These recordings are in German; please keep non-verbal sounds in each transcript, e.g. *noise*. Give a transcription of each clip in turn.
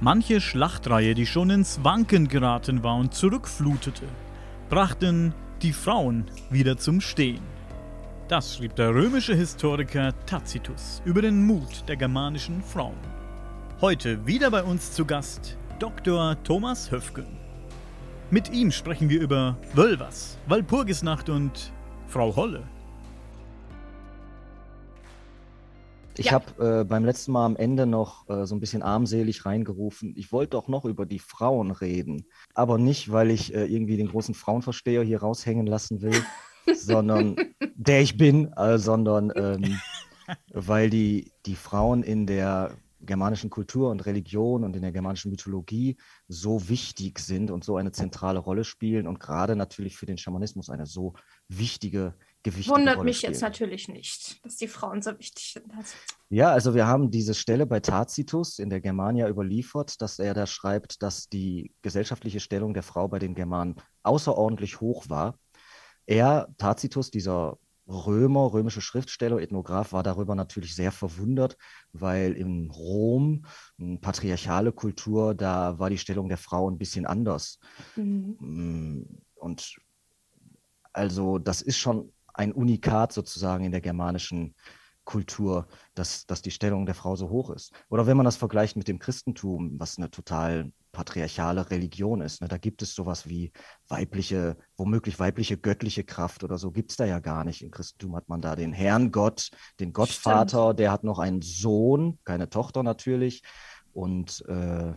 Manche Schlachtreihe, die schon ins Wanken geraten war und zurückflutete, brachten die Frauen wieder zum Stehen. Das schrieb der römische Historiker Tacitus über den Mut der germanischen Frauen. Heute wieder bei uns zu Gast Dr. Thomas Höfgen. Mit ihm sprechen wir über Wölvers, Walpurgisnacht und Frau Holle. Ich ja. habe äh, beim letzten Mal am Ende noch äh, so ein bisschen armselig reingerufen. Ich wollte doch noch über die Frauen reden. Aber nicht, weil ich äh, irgendwie den großen Frauenversteher hier raushängen lassen will, *laughs* sondern der ich bin, äh, sondern ähm, weil die, die Frauen in der germanischen Kultur und Religion und in der germanischen Mythologie so wichtig sind und so eine zentrale Rolle spielen und gerade natürlich für den Schamanismus eine so wichtige gewichtige Wundert Rolle mich spielen. jetzt natürlich nicht, dass die Frauen so wichtig sind. Ja, also wir haben diese Stelle bei Tacitus in der Germania überliefert, dass er da schreibt, dass die gesellschaftliche Stellung der Frau bei den Germanen außerordentlich hoch war. Er, Tacitus, dieser Römer, römische Schriftsteller, Ethnograph, war darüber natürlich sehr verwundert, weil in Rom, patriarchale Kultur, da war die Stellung der Frau ein bisschen anders. mhm. Mm, Und also das ist schon ein Unikat sozusagen in der germanischen Kultur, dass, dass die Stellung der Frau so hoch ist. Oder wenn man das vergleicht mit dem Christentum, was eine total patriarchale Religion ist, ne, da gibt es sowas wie weibliche, womöglich weibliche göttliche Kraft oder so, gibt es da ja gar nicht. Im Christentum hat man da den Herrn Gott, den Gottvater, der hat noch einen Sohn, keine Tochter natürlich. Und äh,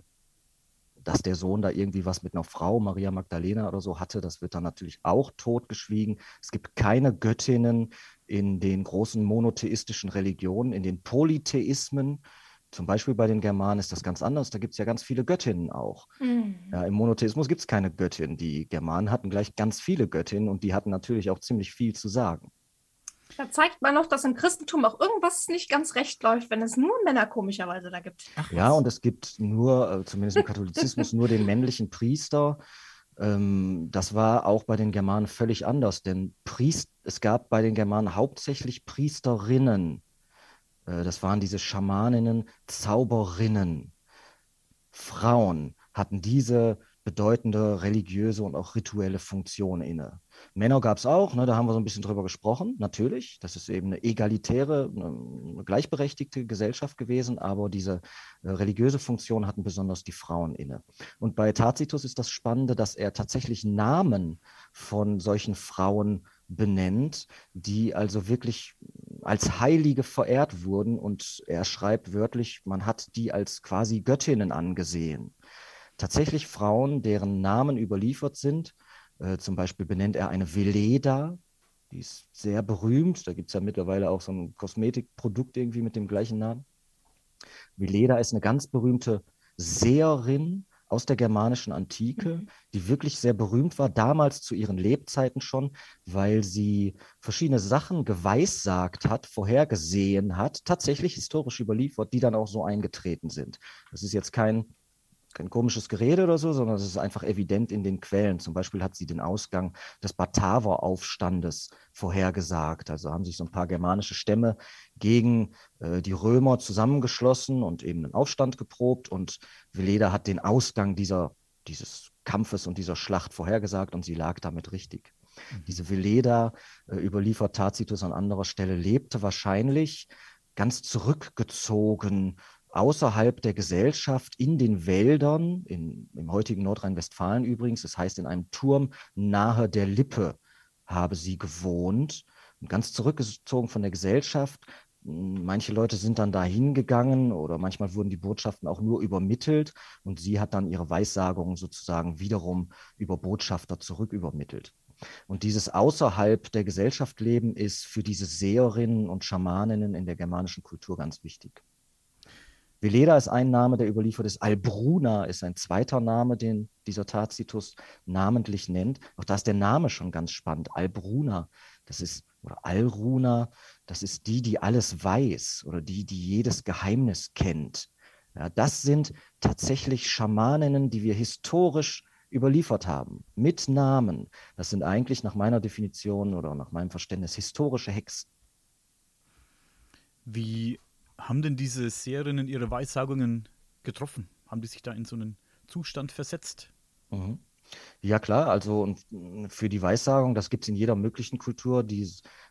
dass der Sohn da irgendwie was mit einer Frau, Maria Magdalena oder so hatte, das wird dann natürlich auch totgeschwiegen. Es gibt keine Göttinnen in den großen monotheistischen Religionen, in den Polytheismen. Zum Beispiel bei den Germanen ist das ganz anders. Da gibt es ja ganz viele Göttinnen auch. Mhm. Ja, Im Monotheismus gibt es keine Göttin. Die Germanen hatten gleich ganz viele Göttinnen und die hatten natürlich auch ziemlich viel zu sagen. Da zeigt man noch, dass im Christentum auch irgendwas nicht ganz recht läuft, wenn es nur Männer komischerweise da gibt. Ja, und es gibt nur, äh, zumindest im *laughs* Katholizismus, nur den männlichen Priester. Ähm, das war auch bei den Germanen völlig anders, denn Priest, es gab bei den Germanen hauptsächlich Priesterinnen. Äh, das waren diese Schamaninnen, Zauberinnen. Frauen hatten diese bedeutende religiöse und auch rituelle Funktion inne. Männer gab es auch, ne, da haben wir so ein bisschen drüber gesprochen, natürlich. Das ist eben eine egalitäre, eine gleichberechtigte Gesellschaft gewesen, aber diese äh, religiöse Funktion hatten besonders die Frauen inne. Und bei Tacitus ist das Spannende, dass er tatsächlich Namen von solchen Frauen benennt, die also wirklich als Heilige verehrt wurden. Und er schreibt wörtlich, man hat die als quasi Göttinnen angesehen. Tatsächlich Frauen, deren Namen überliefert sind, äh, zum Beispiel benennt er eine Veleda, die ist sehr berühmt. Da gibt es ja mittlerweile auch so ein Kosmetikprodukt irgendwie mit dem gleichen Namen. Veleda ist eine ganz berühmte Seherin aus der germanischen Antike, Mhm. die wirklich sehr berühmt war, damals zu ihren Lebzeiten schon, weil sie verschiedene Sachen geweissagt hat, vorhergesehen hat, tatsächlich historisch überliefert, die dann auch so eingetreten sind. Das ist jetzt kein kein komisches Gerede oder so, sondern es ist einfach evident in den Quellen. Zum Beispiel hat sie den Ausgang des Bataver-Aufstandes vorhergesagt. Also haben sich so ein paar germanische Stämme gegen äh, die Römer zusammengeschlossen und eben einen Aufstand geprobt. Und Veleda hat den Ausgang dieser, dieses Kampfes und dieser Schlacht vorhergesagt und sie lag damit richtig. Diese Veleda, äh, überliefert Tacitus an anderer Stelle, lebte wahrscheinlich ganz zurückgezogen außerhalb der Gesellschaft in den Wäldern, in, im heutigen Nordrhein-Westfalen übrigens, das heißt in einem Turm nahe der Lippe habe sie gewohnt ganz zurückgezogen von der Gesellschaft. Manche Leute sind dann da hingegangen oder manchmal wurden die Botschaften auch nur übermittelt und sie hat dann ihre Weissagungen sozusagen wiederum über Botschafter zurückübermittelt. Und dieses außerhalb der Gesellschaft leben ist für diese Seherinnen und Schamaninnen in der germanischen Kultur ganz wichtig. Veleda ist ein Name, der überliefert ist. Albruna ist ein zweiter Name, den dieser Tacitus namentlich nennt. Auch da ist der Name schon ganz spannend. Albruna, das ist, oder Alruna, das ist die, die alles weiß oder die, die jedes Geheimnis kennt. Ja, das sind tatsächlich Schamaninnen, die wir historisch überliefert haben, mit Namen. Das sind eigentlich nach meiner Definition oder nach meinem Verständnis historische Hexen. Wie haben denn diese Seherinnen ihre Weissagungen getroffen? haben die sich da in so einen Zustand versetzt? Mhm. Ja, klar, also und für die Weissagung, das gibt es in jeder möglichen Kultur, die,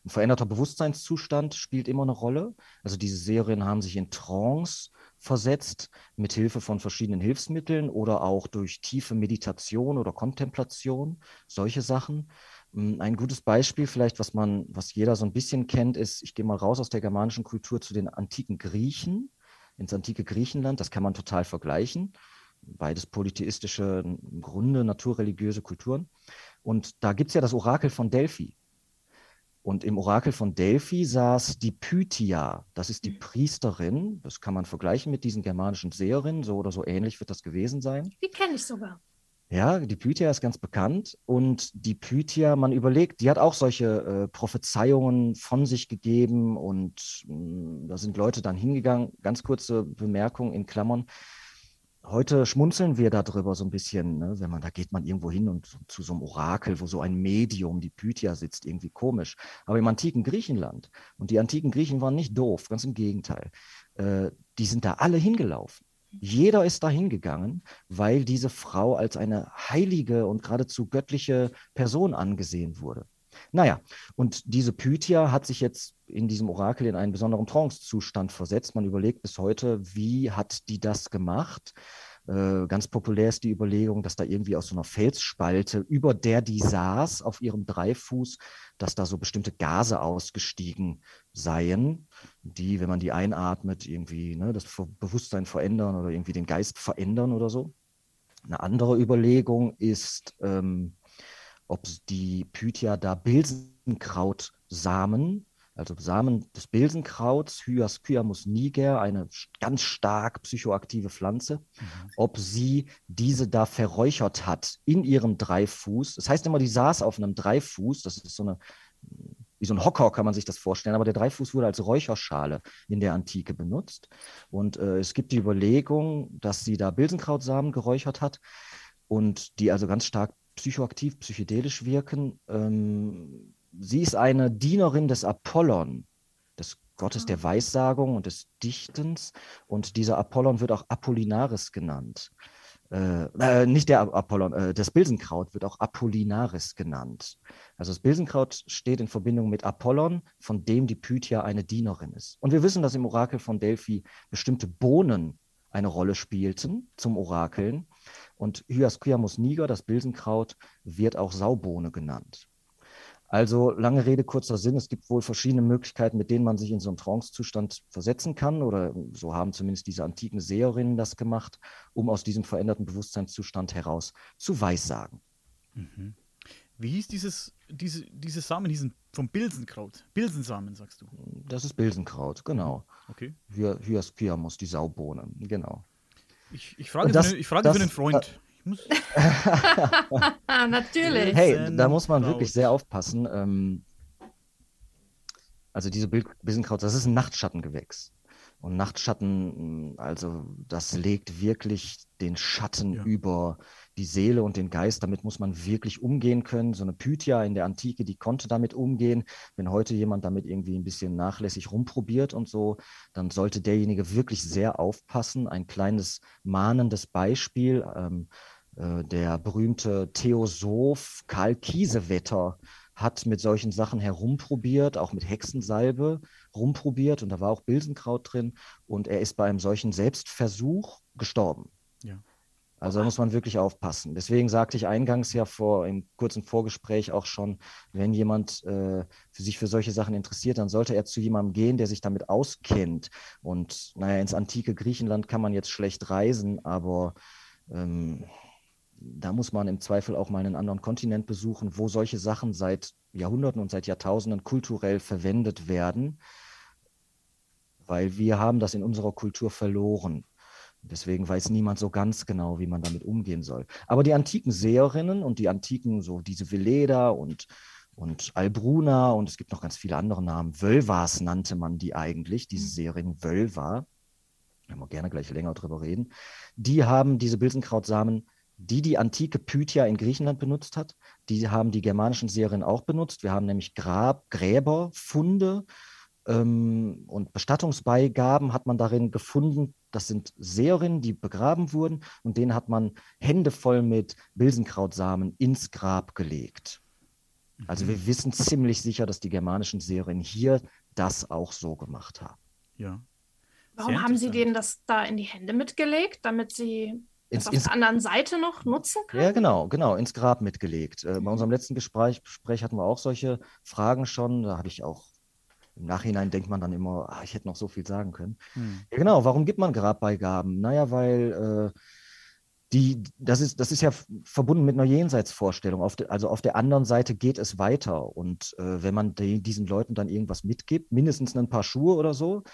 ein veränderter Bewusstseinszustand spielt immer eine Rolle. Also diese Serien haben sich in Trance versetzt, mit Hilfe von verschiedenen Hilfsmitteln oder auch durch tiefe Meditation oder Kontemplation, solche Sachen. Hm, ein gutes Beispiel vielleicht, was man, was jeder so ein bisschen kennt, ist, ich gehe mal raus aus der germanischen Kultur zu den antiken Griechen, ins antike Griechenland, das kann man total vergleichen. Beides polytheistische, im Grunde naturreligiöse Kulturen. Und da gibt es ja das Orakel von Delphi. Und im Orakel von Delphi saß die Pythia, das ist die mhm. Priesterin, das kann man vergleichen mit diesen germanischen Seherinnen, so oder so ähnlich wird das gewesen sein. Die kenne ich sogar. Ja, die Pythia ist ganz bekannt und die Pythia, man überlegt, die hat auch solche äh, Prophezeiungen von sich gegeben und mh, hm, da sind Leute dann hingegangen. Ganz kurze Bemerkung in Klammern. Heute schmunzeln wir darüber so ein bisschen, ne? wenn man, da geht man irgendwo hin und zu so einem Orakel, wo so ein Medium, die Pythia sitzt, irgendwie komisch. Aber im antiken Griechenland, und die antiken Griechen waren nicht doof, ganz im Gegenteil, äh, die sind da alle hingelaufen. Jeder ist da hingegangen, weil diese Frau als eine heilige und geradezu göttliche Person angesehen wurde. Naja, und diese Pythia hat sich jetzt in diesem Orakel in einen besonderen Trance-Zustand versetzt. Man überlegt bis heute, wie hat die das gemacht? Äh, ganz populär ist die Überlegung, dass da irgendwie aus so einer Felsspalte, über der die saß, auf ihrem Dreifuß, dass da so bestimmte Gase ausgestiegen seien, die, wenn man die einatmet, irgendwie ne, das Bewusstsein verändern oder irgendwie den Geist verändern oder so. Eine andere Überlegung ist, ähm, ob die Pythia da Bilsenkrautsamen, also Samen des Bilsenkrauts, Hyascyamus niger, eine ganz stark psychoaktive Pflanze, mhm. ob sie diese da verräuchert hat in ihrem Dreifuß. Das heißt immer, die saß auf einem Dreifuß, das ist so eine, wie so ein Hocker kann man sich das vorstellen, aber der Dreifuß wurde als Räucherschale in der Antike benutzt. Und äh, es gibt die Überlegung, dass sie da Bilsenkrautsamen geräuchert hat und die also ganz stark psychoaktiv, psychedelisch wirken. Ähm, sie ist eine Dienerin des Apollon, des Gottes der ah. Weissagung und des Dichtens. Und dieser Apollon wird auch Apollinaris genannt. Äh, äh, nicht der Apollon, äh, das Bilsenkraut wird auch Apollinaris genannt. Also das Bilsenkraut steht in Verbindung mit Apollon, von dem die Pythia eine Dienerin ist. Und wir wissen, dass im Orakel von Delphi bestimmte Bohnen eine Rolle spielten zum Orakeln. Und Hyascyamus niger, das Bilsenkraut, wird auch Saubohne genannt. Also lange Rede, kurzer Sinn. Es gibt wohl verschiedene Möglichkeiten, mit denen man sich in so einen Trance-Zustand versetzen kann. Oder so haben zumindest diese antiken Seherinnen das gemacht, um aus diesem veränderten Bewusstseinszustand heraus zu weissagen. Mhm. Wie hieß dieses, diese, diese Samen, diesen vom Bilsenkraut? Bilsensamen, sagst du? Das ist Bilsenkraut, genau. Okay. Hyascyamus, die Saubohne, genau. Ich, ich frage, das, für, ich frage das, für einen Freund. *laughs* Natürlich. Hey, da muss man wirklich sehr aufpassen. Ähm, also diese Bilsenkraut, das ist ein Nachtschattengewächs. Und Nachtschatten, also das legt wirklich den Schatten ja. über die Seele und den Geist. Damit muss man wirklich umgehen können. So eine Pythia in der Antike, die konnte damit umgehen. Wenn heute jemand damit irgendwie ein bisschen nachlässig rumprobiert und so, dann sollte derjenige wirklich sehr aufpassen. Ein kleines mahnendes Beispiel. Ähm, äh, der berühmte Theosoph Karl Kiesewetter hat mit solchen Sachen herumprobiert, auch mit Hexensalbe rumprobiert und da war auch Bilsenkraut drin und er ist bei einem solchen Selbstversuch gestorben. Ja. Also da muss man wirklich aufpassen. Deswegen sagte ich eingangs ja vor im kurzen Vorgespräch auch schon, wenn jemand äh, für sich für solche Sachen interessiert, dann sollte er zu jemandem gehen, der sich damit auskennt. Und naja, ins antike Griechenland kann man jetzt schlecht reisen, aber ähm, da muss man im Zweifel auch mal einen anderen Kontinent besuchen, wo solche Sachen seit Jahrhunderten und seit Jahrtausenden kulturell verwendet werden, weil wir haben das in unserer Kultur verloren. Deswegen weiß niemand so ganz genau, wie man damit umgehen soll. Aber die antiken Seherinnen und die antiken, so diese Veleda und, und Albruna und es gibt noch ganz viele andere Namen, Wölvas nannte man die eigentlich, diese mhm. Seherin Wölva, da können wir gerne gleich länger drüber reden, die haben diese Bilsenkrautsamen die die antike Pythia in Griechenland benutzt hat. Die haben die germanischen Serien auch benutzt. Wir haben nämlich Grab, Gräberfunde, ähm, und Bestattungsbeigaben hat man darin gefunden. Das sind Seherinnen, die begraben wurden und denen hat man Hände voll mit Bilsenkrautsamen ins Grab gelegt. Also wir wissen ziemlich sicher, dass die germanischen Seherinnen hier das auch so gemacht haben. Ja. Warum haben Sie denen das da in die Hände mitgelegt, damit Sie Ins, auf ins, der anderen Seite noch nutzen können? ja, genau, genau, ins Grab mitgelegt. Äh, bei unserem letzten Gespräch, Gespräch hatten wir auch solche Fragen schon. Da habe ich auch, im Nachhinein denkt man dann immer, ah, ich hätte noch so viel sagen können. Hm. Ja, genau. Warum gibt man Grabbeigaben? Naja, weil äh, die, das ist, das ist ja verbunden mit einer Jenseitsvorstellung. Auf de, also auf der anderen Seite geht es weiter. Und äh, wenn man die, diesen Leuten dann irgendwas mitgibt, mindestens ein paar Schuhe oder so,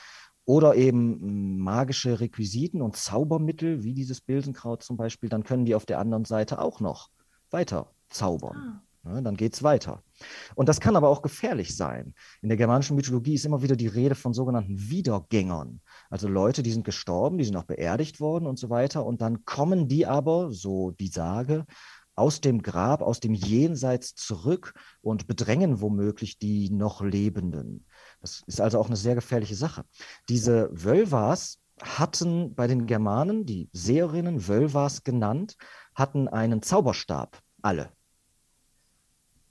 oder eben m, magische Requisiten und Zaubermittel, wie dieses Bilsenkraut zum Beispiel, dann können die auf der anderen Seite auch noch weiter zaubern. Ah. Ne, dann geht es weiter. Und das kann aber auch gefährlich sein. In der germanischen Mythologie ist immer wieder die Rede von sogenannten Wiedergängern. Also Leute, die sind gestorben, die sind auch beerdigt worden und so weiter. Und dann kommen die aber, so die Sage, aus dem Grab, aus dem Jenseits zurück und bedrängen womöglich die noch Lebenden. Das ist also auch eine sehr gefährliche Sache. Diese Wölvas hatten bei den Germanen, die Seherinnen, Wölvas genannt, hatten einen Zauberstab, alle.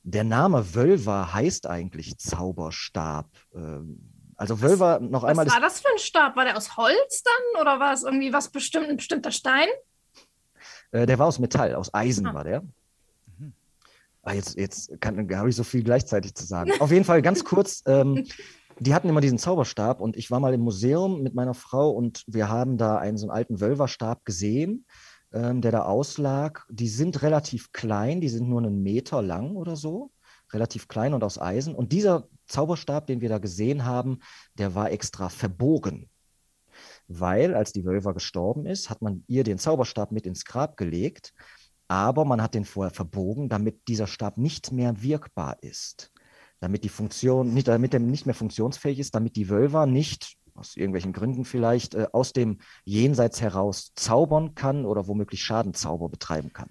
Der Name Wölver heißt eigentlich Zauberstab. Ähm, Also Wölver, noch Was einmal, war ist, das für ein Stab? War der aus Holz dann oder war es irgendwie was bestimmt, ein bestimmter Stein? äh, der war aus Metall, aus Eisen Ah. war der. Ah, jetzt jetzt habe ich so viel gleichzeitig zu sagen. Auf jeden Fall ganz kurz. Ähm, *laughs* die hatten immer diesen Zauberstab und ich war mal im Museum mit meiner Frau und wir haben da einen so einen alten Wölverstab gesehen, ähm, der da auslag. Die sind relativ klein, die sind nur einen Meter lang oder so, relativ klein und aus Eisen. Und dieser Zauberstab, den wir da gesehen haben, der war extra verbogen. Weil, als die Wölver gestorben ist, hat man ihr den Zauberstab mit ins Grab gelegt, aber man hat den vorher verbogen, damit dieser Stab nicht mehr wirkbar ist damit die Funktion, nicht, damit er nicht mehr funktionsfähig ist, damit die Wölver nicht, aus irgendwelchen Gründen vielleicht, äh, aus dem Jenseits heraus zaubern kann oder womöglich Schadenzauber betreiben kann.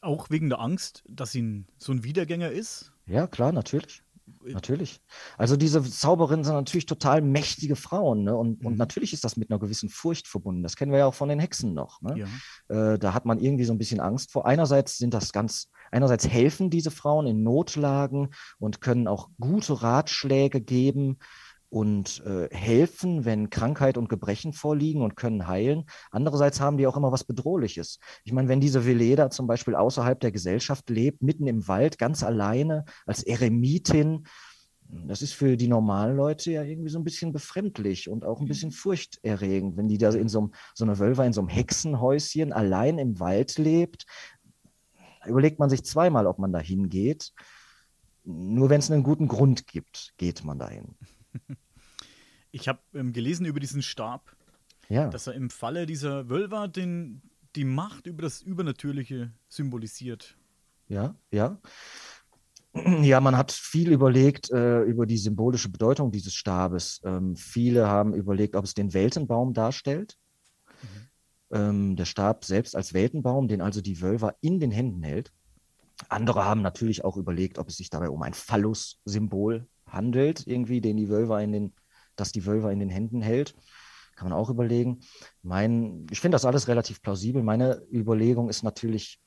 Auch wegen der Angst, dass sie so ein Wiedergänger ist. Ja, klar, natürlich. Natürlich. Also diese Zauberinnen sind natürlich total mächtige Frauen. Ne? Und, und Mhm. natürlich ist das mit einer gewissen Furcht verbunden. Das kennen wir ja auch von den Hexen noch. Ne? Ja. Äh, da hat man irgendwie so ein bisschen Angst vor. Einerseits sind das ganz, einerseits helfen diese Frauen in Notlagen und können auch gute Ratschläge geben und äh, helfen, wenn Krankheit und Gebrechen vorliegen und können heilen. Andererseits haben die auch immer was Bedrohliches. Ich meine, wenn diese Veleda zum Beispiel außerhalb der Gesellschaft lebt, mitten im Wald, ganz alleine, als Eremitin, das ist für die normalen Leute ja irgendwie so ein bisschen befremdlich und auch ein bisschen furchterregend, wenn die da in so, einem, so eine Wölver in so einem Hexenhäuschen allein im Wald lebt. Überlegt man sich zweimal, ob man da hingeht. Nur wenn es einen guten Grund gibt, geht man dahin. *laughs* Ich habe ähm, gelesen über diesen Stab, Ja, dass er im Falle dieser Wölver den, die Macht über das Übernatürliche symbolisiert. ja, ja. Ja, man hat viel überlegt äh, über die symbolische Bedeutung dieses Stabes. Ähm, viele haben überlegt, ob es den Weltenbaum darstellt. Ähm, der Stab selbst als Weltenbaum, den also die Wölver in den Händen hält. Andere haben natürlich auch überlegt, ob es sich dabei um ein Phallus-Symbol handelt, irgendwie, den die Wölver in den, das die Wölver in den Händen hält. Kann man auch überlegen. Mein, ich finde das alles relativ plausibel. Meine Überlegung ist natürlich,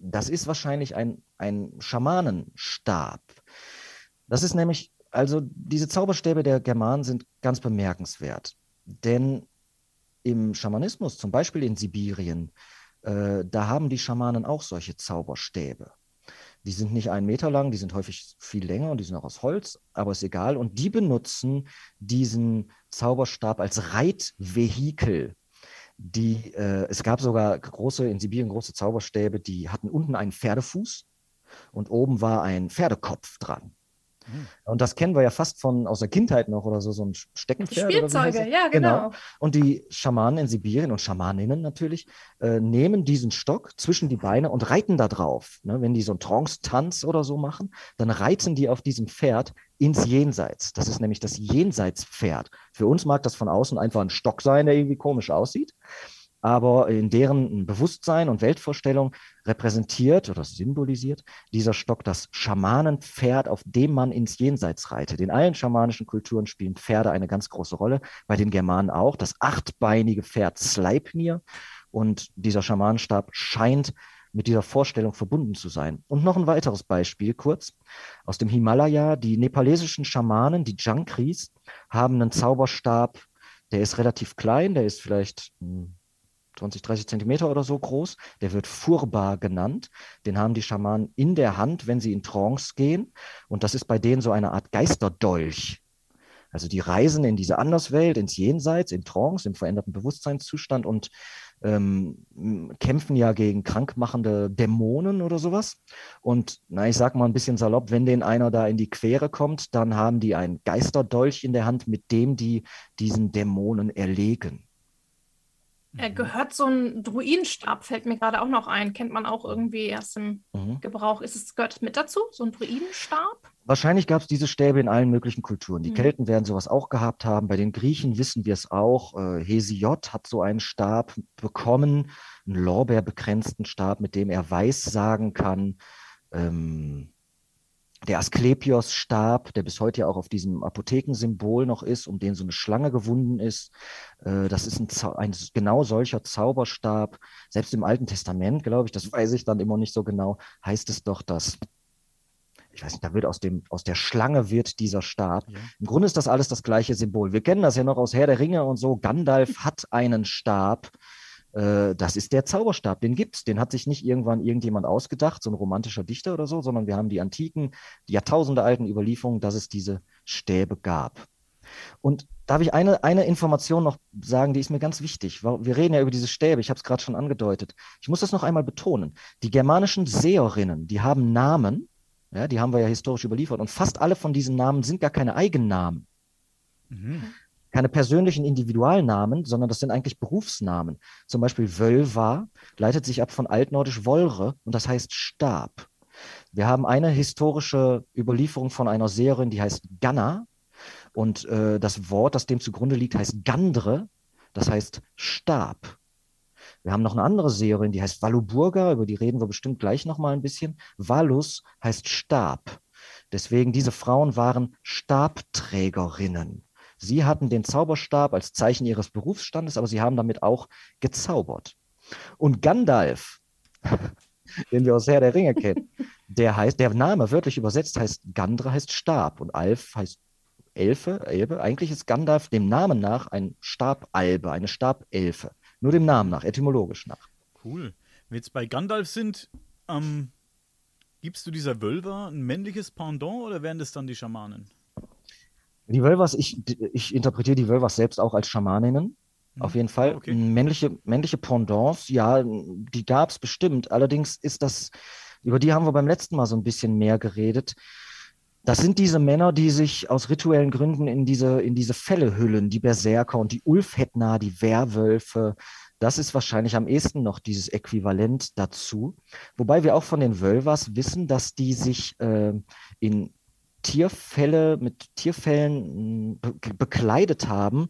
das ist wahrscheinlich ein, ein Schamanenstab. Das ist nämlich, also diese Zauberstäbe der Germanen sind ganz bemerkenswert. Denn im Schamanismus, zum Beispiel in Sibirien, äh, da haben die Schamanen auch solche Zauberstäbe. Die sind nicht einen Meter lang, die sind häufig viel länger und die sind auch aus Holz, aber ist egal. Und die benutzen diesen Zauberstab als Reitvehikel. Die, äh, es gab sogar große, in Sibirien große Zauberstäbe, die hatten unten einen Pferdefuß und oben war ein Pferdekopf dran. Hm. Und das kennen wir ja fast von aus der Kindheit noch oder so, so ein Steckenpferd. Spielzeuge, das? ja, genau. Und die Schamanen in Sibirien und Schamaninnen natürlich äh, nehmen diesen Stock zwischen die Beine und reiten da drauf. Ne? Wenn die so einen Trance-Tanz oder so machen, dann reiten die auf diesem Pferd ins Jenseits. Das ist nämlich das Jenseitspferd. Für uns mag das von außen einfach ein Stock sein, der irgendwie komisch aussieht. Aber in deren Bewusstsein und Weltvorstellung repräsentiert oder symbolisiert dieser Stock das Schamanenpferd, auf dem man ins Jenseits reitet. In allen schamanischen Kulturen spielen Pferde eine ganz große Rolle, bei den Germanen auch. Das achtbeinige Pferd Sleipnir und dieser Schamanenstab scheint mit dieser Vorstellung verbunden zu sein. Und noch ein weiteres Beispiel, kurz, aus dem Himalaya. Die nepalesischen Schamanen, die Jankris, haben einen Zauberstab, der ist relativ klein, der ist vielleicht hm, 20, 30 Zentimeter oder so groß. Der wird Furba genannt. Den haben die Schamanen in der Hand, wenn sie in Trance gehen. Und das ist bei denen so eine Art Geisterdolch. Also die reisen in diese Anderswelt, ins Jenseits, in Trance, im veränderten Bewusstseinszustand und ähm, kämpfen ja gegen krankmachende Dämonen oder sowas. Und na, ich sag mal ein bisschen salopp, wenn denen einer da in die Quere kommt, dann haben die einen Geisterdolch in der Hand, mit dem die diesen Dämonen erlegen. Er gehört so ein Druidenstab, fällt mir gerade auch noch ein. Kennt man auch irgendwie erst im mhm. Gebrauch. Ist es, gehört es mit dazu, so ein Druidenstab? Wahrscheinlich gab es diese Stäbe in allen möglichen Kulturen. Die mhm. Kelten werden sowas auch gehabt haben. Bei den Griechen wissen wir es auch. Äh, Hesiod hat so einen Stab bekommen, einen lorbeerbekränzten Stab, mit dem er Weissagen kann. Ähm, der Asklepios-Stab, der bis heute ja auch auf diesem Apothekensymbol noch ist, um den so eine Schlange gewunden ist. Äh, das ist ein, ein, genau solcher Zauberstab. Selbst im Alten Testament, glaube ich, das *laughs* weiß ich dann immer nicht so genau, heißt es doch, dass ich weiß nicht, da wird aus, dem, aus der Schlange wird dieser Stab. Ja. Im Grunde ist das alles das gleiche Symbol. Wir kennen das ja noch aus Herr der Ringe und so. Gandalf *laughs* hat einen Stab, äh, das ist der Zauberstab, den gibt es. Den hat sich nicht irgendwann irgendjemand ausgedacht, so ein romantischer Dichter oder so, sondern wir haben die antiken, die Jahrtausende alten Überlieferungen, dass es diese Stäbe gab. Und darf ich eine, eine Information noch sagen, die ist mir ganz wichtig. Wir reden ja über diese Stäbe, ich habe es gerade schon angedeutet. Ich muss das noch einmal betonen. Die germanischen Seherinnen, die haben Namen, ja, die haben wir ja historisch überliefert, und fast alle von diesen Namen sind gar keine Eigennamen. Mhm keine persönlichen Individualnamen, sondern das sind eigentlich Berufsnamen. Zum Beispiel Wölva leitet sich ab von altnordisch Wolre und das heißt Stab. Wir haben eine historische Überlieferung von einer Seherin, die heißt Ganna. Und äh, das Wort, das dem zugrunde liegt, heißt Gandre, das heißt Stab. Wir haben noch eine andere Seherin, die heißt Valuburga, über die reden wir bestimmt gleich nochmal ein bisschen. Valus heißt Stab. Deswegen, diese Frauen waren Stabträgerinnen. Sie hatten den Zauberstab als Zeichen ihres Berufsstandes, aber sie haben damit auch gezaubert. Und Gandalf, *laughs* den wir aus Herr der Ringe kennen, der heißt, der Name wörtlich übersetzt heißt Gandre heißt Stab und Alf heißt Elfe, Elbe. Eigentlich ist Gandalf dem Namen nach ein Stabalbe, eine Stabelfe. Nur dem Namen nach, etymologisch nach. Cool. Wenn wir jetzt bei Gandalf sind, ähm, gibst du dieser Wölver ein männliches Pendant oder wären das dann die Schamanen? Die Wölvers, ich, ich interpretiere die Wölvers selbst auch als Schamaninnen. Mhm. Auf jeden Fall. Okay. Männliche, männliche Pendants, ja, die gab es bestimmt. Allerdings ist das, über die haben wir beim letzten Mal so ein bisschen mehr geredet. Das sind diese Männer, die sich aus rituellen Gründen in diese, in diese Fälle hüllen, die Berserker und die Ulfhetna, die Werwölfe. Das ist wahrscheinlich am ehesten noch dieses Äquivalent dazu. Wobei wir auch von den Wölvers wissen, dass die sich äh, in Tierfälle mit Tierfällen hm, be bekleidet haben.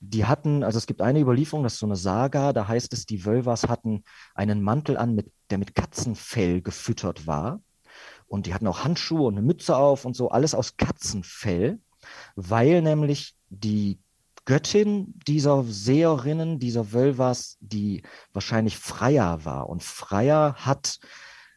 Die hatten, also es gibt eine Überlieferung, das ist so eine Saga, da heißt es, die Wölvers hatten einen Mantel an, mit, der mit Katzenfell gefüttert war. Und die hatten auch Handschuhe und eine Mütze auf und so, alles aus Katzenfell, weil nämlich die Göttin dieser Seherinnen, dieser Wölvers, die wahrscheinlich Freya war. Und Freya hat,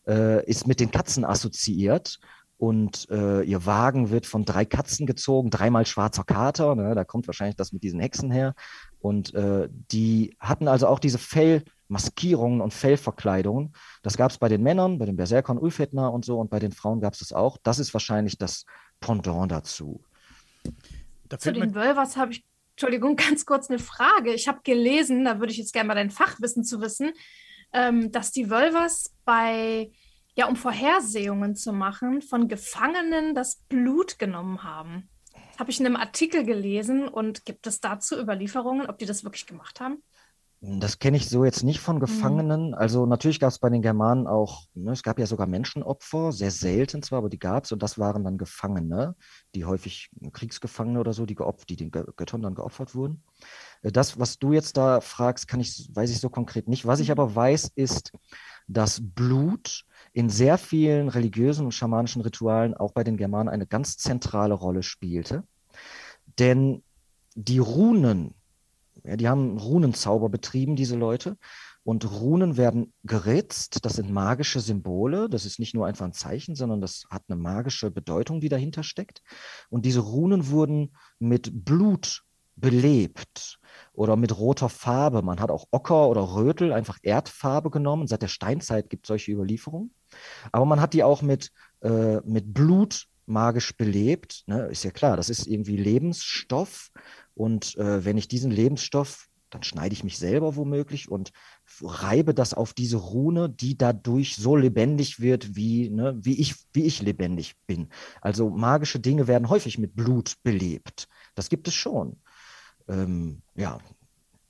äh, ist mit den Katzen assoziiert und äh, ihr Wagen wird von drei Katzen gezogen, dreimal schwarzer Kater, ne? da kommt wahrscheinlich das mit diesen Hexen her. Und äh, die hatten also auch diese Fellmaskierungen und Fellverkleidungen. Das gab es bei den Männern, bei den Berserkern, Ulfhetner und so, und bei den Frauen gab es das auch. Das ist wahrscheinlich das Pendant dazu. Da Zu den Wölvers habe ich, Entschuldigung, *laughs* ganz kurz eine Frage. Ich habe gelesen, da würde ich jetzt gerne mal dein Fachwissen zu wissen, ähm, dass die Wölvers bei ja, um Vorhersehungen zu machen, von Gefangenen das Blut genommen haben. Habe ich in einem Artikel gelesen und gibt es dazu Überlieferungen, ob die das wirklich gemacht haben? Das kenne ich so jetzt nicht von mhm. Gefangenen. Also natürlich gab es bei den Germanen auch, ne, es gab ja sogar Menschenopfer, sehr selten zwar, aber die gab es und das waren dann Gefangene, die häufig Kriegsgefangene oder so, die, geopfert, die den Göttern dann geopfert wurden. Äh, das, was du jetzt da fragst, kann ich, weiß ich so konkret nicht. Was ich mhm. aber weiß, ist, dass Blut in sehr vielen religiösen und schamanischen Ritualen auch bei den Germanen eine ganz zentrale Rolle spielte. Denn die Runen, ja, die haben Runenzauber betrieben, diese Leute. Und Runen werden geritzt, das sind magische Symbole, das ist nicht nur einfach ein Zeichen, sondern das hat eine magische Bedeutung, die dahinter steckt. Und diese Runen wurden mit Blut belebt oder mit roter Farbe. Man hat auch Ocker oder Rötel, einfach Erdfarbe genommen. Seit der Steinzeit gibt es solche Überlieferungen. Aber man hat die auch mit, äh, mit Blut magisch belebt. Ne? Ist ja klar, das ist irgendwie Lebensstoff. Und äh, wenn ich diesen Lebensstoff, dann schneide ich mich selber womöglich und reibe das auf diese Rune, die dadurch so lebendig wird, wie, ne, wie, ich, wie ich lebendig bin. Also magische Dinge werden häufig mit Blut belebt. Das gibt es schon. Ähm, ja,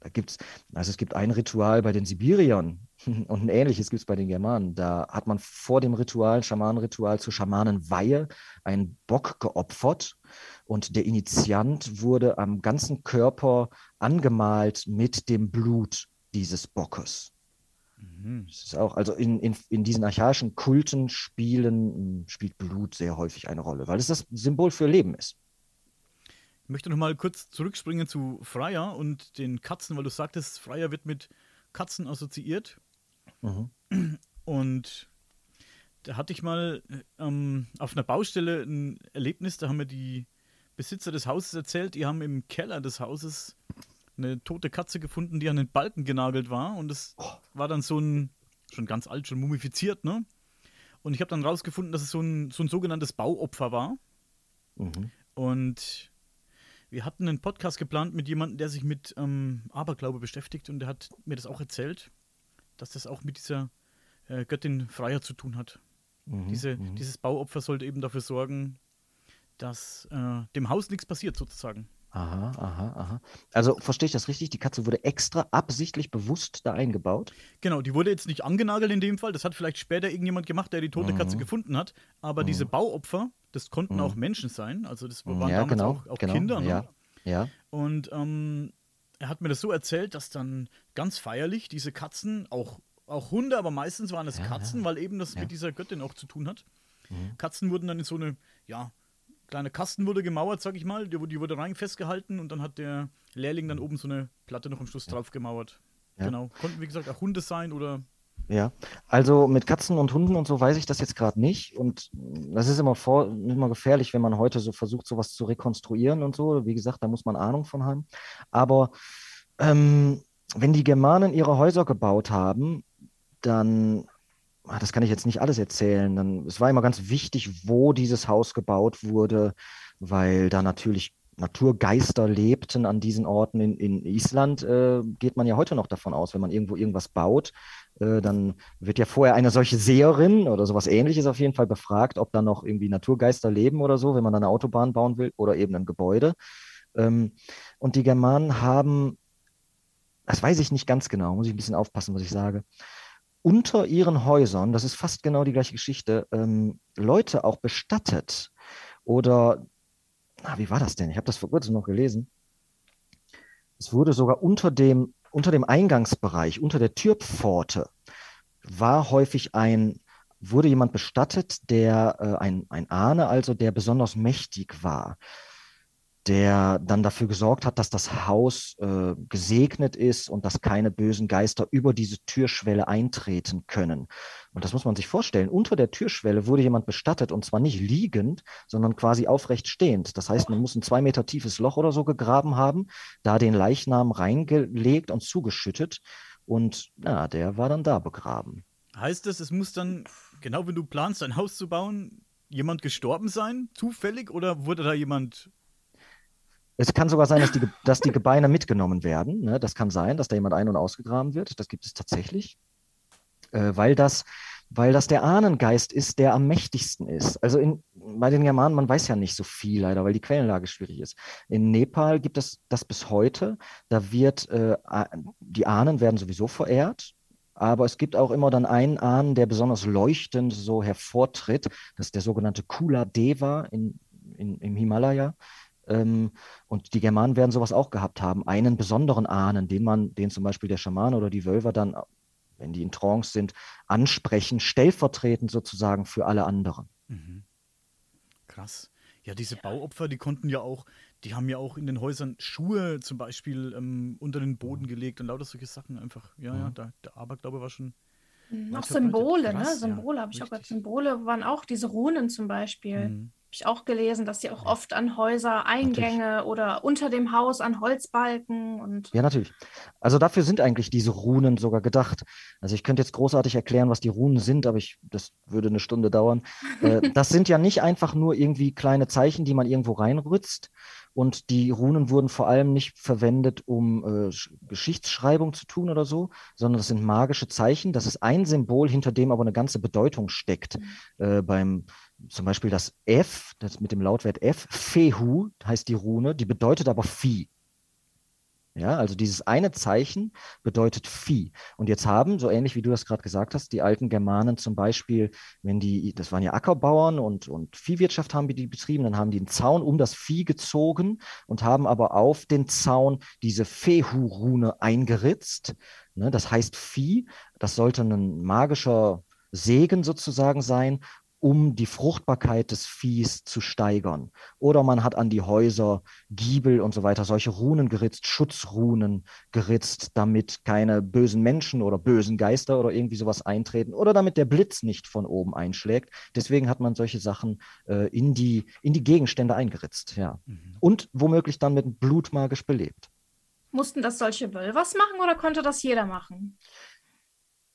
da gibt es, also es gibt ein Ritual bei den Sibiriern *laughs* und ein ähnliches gibt es bei den Germanen. Da hat man vor dem Ritual, Schamanenritual zur Schamanenweihe, einen Bock geopfert und der Initiant wurde am ganzen Körper angemalt mit dem Blut dieses Bockes. Mhm. Das ist auch, also in, in, in diesen archaischen Kulten spielen, spielt Blut sehr häufig eine Rolle, weil es das Symbol für Leben ist. Ich möchte noch mal kurz zurückspringen zu Freier und den Katzen, weil du sagtest, Freier wird mit Katzen assoziiert. Mhm. Und da hatte ich mal ähm, auf einer Baustelle ein Erlebnis, da haben mir die Besitzer des Hauses erzählt, die haben im Keller des Hauses eine tote Katze gefunden, die an den Balken genagelt war. Und es oh. war dann so ein, schon ganz alt, schon mumifiziert, ne? Und ich habe dann rausgefunden, dass es so ein, so ein sogenanntes Bauopfer war. Mhm. Und wir hatten einen Podcast geplant mit jemandem, der sich mit ähm, Aberglaube beschäftigt und der hat mir das auch erzählt, dass das auch mit dieser äh, Göttin Freier zu tun hat. Mhm, Diese, mhm. Dieses Bauopfer sollte eben dafür sorgen, dass äh, dem Haus nichts passiert, sozusagen. Aha, aha, aha. Also verstehe ich das richtig? Die Katze wurde extra absichtlich bewusst da eingebaut? Genau, die wurde jetzt nicht angenagelt in dem Fall. Das hat vielleicht später irgendjemand gemacht, der die tote mhm. Katze gefunden hat. Aber mhm. diese Bauopfer, das konnten mhm. auch Menschen sein. Also das waren ja, damals genau, auch, auch genau, Kinder. Ne? Ja, ja. Und ähm, er hat mir das so erzählt, dass dann ganz feierlich diese Katzen, auch, auch Hunde, aber meistens waren es ja, Katzen, ja. weil eben das mit dieser Göttin auch zu tun hat. Mhm. Katzen wurden dann in so eine, ja, kleine Kasten wurde gemauert, sag ich mal. Die, die, wurde rein festgehalten und dann hat der Lehrling dann oben so eine Platte noch am Schluss drauf gemauert. Ja. Genau. Konnten, wie gesagt, auch Hunde sein oder. Ja, also mit Katzen und Hunden und so weiß ich das jetzt gerade nicht. Und das ist immer, vor, immer gefährlich, wenn man heute so versucht, sowas zu rekonstruieren und so. Wie gesagt, da muss man Ahnung von haben. Aber ähm, wenn die Germanen ihre Häuser gebaut haben, dann Ah, das kann ich jetzt nicht alles erzählen. Dann, es war immer ganz wichtig, wo dieses Haus gebaut wurde, weil da natürlich Naturgeister lebten an diesen Orten. In, in Island äh, geht man ja heute noch davon aus, wenn man irgendwo irgendwas baut, äh, dann wird ja vorher eine solche Seherin oder sowas ähnliches auf jeden Fall befragt, ob da noch irgendwie Naturgeister leben oder so, wenn man eine Autobahn bauen will oder eben ein Gebäude. Ähm, und die Germanen haben, das weiß ich nicht ganz genau, muss ich ein bisschen aufpassen, was ich sage, unter ihren Häusern, das ist fast genau die gleiche Geschichte, ähm, Leute auch bestattet. Oder, na, wie war das denn? Ich habe das vor kurzem noch gelesen. Es wurde sogar unter dem, unter dem Eingangsbereich, unter der Türpforte, war häufig ein, wurde jemand bestattet, der äh, ein, ein Ahne, also der besonders mächtig war der dann dafür gesorgt hat, dass das Haus äh, gesegnet ist und dass keine bösen Geister über diese Türschwelle eintreten können. Und das muss man sich vorstellen. Unter der Türschwelle wurde jemand bestattet und zwar nicht liegend, sondern quasi aufrecht stehend. Das heißt, man muss ein zwei Meter tiefes Loch oder so gegraben haben, da den Leichnam reingelegt und zugeschüttet. Und ja, der war dann da begraben. Heißt das, es muss dann, genau wenn du planst, ein Haus zu bauen, jemand gestorben sein, zufällig, oder wurde da jemand es kann sogar sein, dass die, dass die Gebeine mitgenommen werden. Ne? Das kann sein, dass da jemand ein- und ausgegraben wird. Das gibt es tatsächlich. Äh, weil, das, weil das der Ahnengeist ist, der am mächtigsten ist. Also in, bei den Germanen, man weiß ja nicht so viel leider, weil die Quellenlage schwierig ist. In Nepal gibt es das bis heute. Da wird, äh, die Ahnen werden sowieso verehrt, aber es gibt auch immer dann einen Ahnen, der besonders leuchtend so hervortritt. Das ist der sogenannte Kula Deva in, in, im Himalaya. Ähm, und die Germanen werden sowas auch gehabt haben. Einen besonderen Ahnen, den man, den zum Beispiel der Schaman oder die Wölver dann, wenn die in Trance sind, ansprechen, stellvertretend sozusagen für alle anderen. Mhm. Krass. Ja, diese Bauopfer, die konnten ja auch, die haben ja auch in den Häusern Schuhe zum Beispiel ähm, unter den Boden gelegt und lauter solche Sachen einfach. Ja, ja, da, der Aberglaube war schon. Mhm, auch Symbole, ne? Symbole ja, habe ich auch gehört. Symbole waren auch diese Runen zum Beispiel. Mhm ich auch gelesen, dass sie auch oft an Häuser, Eingänge natürlich. oder unter dem Haus an Holzbalken und. Ja, natürlich. Also dafür sind eigentlich diese Runen sogar gedacht. Also ich könnte jetzt großartig erklären, was die Runen sind, aber ich, das würde eine Stunde dauern. äh, *laughs* das sind ja nicht einfach nur irgendwie kleine Zeichen, die man irgendwo reinrützt. Und die Runen wurden vor allem nicht verwendet, um äh, Geschichtsschreibung zu tun oder so, sondern das sind magische Zeichen. Das ist ein Symbol, hinter dem aber eine ganze Bedeutung steckt. Mhm. Äh, beim zum Beispiel das F, das mit dem Lautwert F, Fehu heißt die Rune, die bedeutet aber Vieh. Ja, also dieses eine Zeichen bedeutet Vieh. Und jetzt haben, so ähnlich wie du das gerade gesagt hast, die alten Germanen zum Beispiel, wenn die, das waren ja Ackerbauern und, und Viehwirtschaft haben die betrieben, dann haben die einen Zaun um das Vieh gezogen und haben aber auf den Zaun diese Fehu-Rune eingeritzt. Ne, das heißt Vieh, das sollte ein magischer Segen sozusagen sein um die Fruchtbarkeit des Viehs zu steigern. Oder man hat an die Häuser Giebel und so weiter solche Runen geritzt, Schutzrunen geritzt, damit keine bösen Menschen oder bösen Geister oder irgendwie sowas eintreten oder damit der Blitz nicht von oben einschlägt. Deswegen hat man solche Sachen äh, in, die, in die Gegenstände eingeritzt. Ja. Mhm. Und womöglich dann mit Blut magisch belebt. Mussten das solche Wölvers machen oder konnte das jeder machen?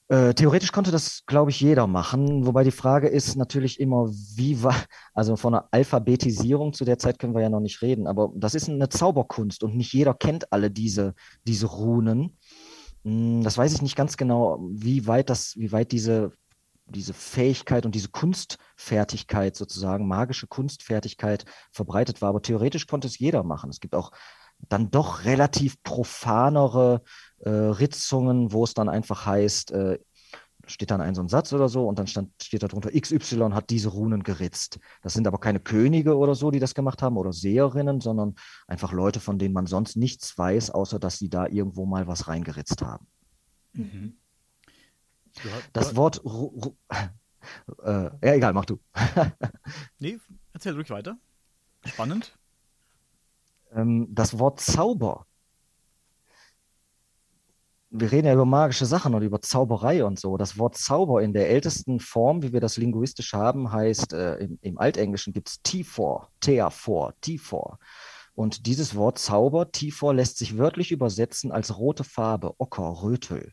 Äh, theoretisch konnte das, glaube ich, jeder machen, wobei die Frage ist natürlich immer, wie war, also von einer Alphabetisierung zu der Zeit können wir ja noch nicht reden, aber das ist eine Zauberkunst und nicht jeder kennt alle diese, diese Runen. Hm, das weiß ich nicht ganz genau, wie weit das, wie weit diese, diese Fähigkeit und diese Kunstfertigkeit sozusagen, magische Kunstfertigkeit verbreitet war, aber theoretisch konnte es jeder machen. Es gibt auch dann doch relativ profanere äh, Ritzungen, wo es dann einfach heißt, äh, steht dann ein so ein Satz oder so und dann stand, steht darunter, XY hat diese Runen geritzt. Das sind aber keine Könige oder so, die das gemacht haben oder Seherinnen, sondern einfach Leute, von denen man sonst nichts weiß, außer dass sie da irgendwo mal was reingeritzt haben. Mhm. Das Wort, *laughs* äh, ja egal, mach du. *laughs* nee, erzähl ruhig weiter. Spannend. Ähm, das Wort Zauber wir reden ja über magische Sachen und über Zauberei und so. Das Wort Zauber in der ältesten Form, wie wir das linguistisch haben, heißt, äh, im, im, Altenglischen gibt es T4, Thea4, T4. Und dieses Wort Zauber, T4, lässt sich wörtlich übersetzen als rote Farbe, Ocker, Rötel.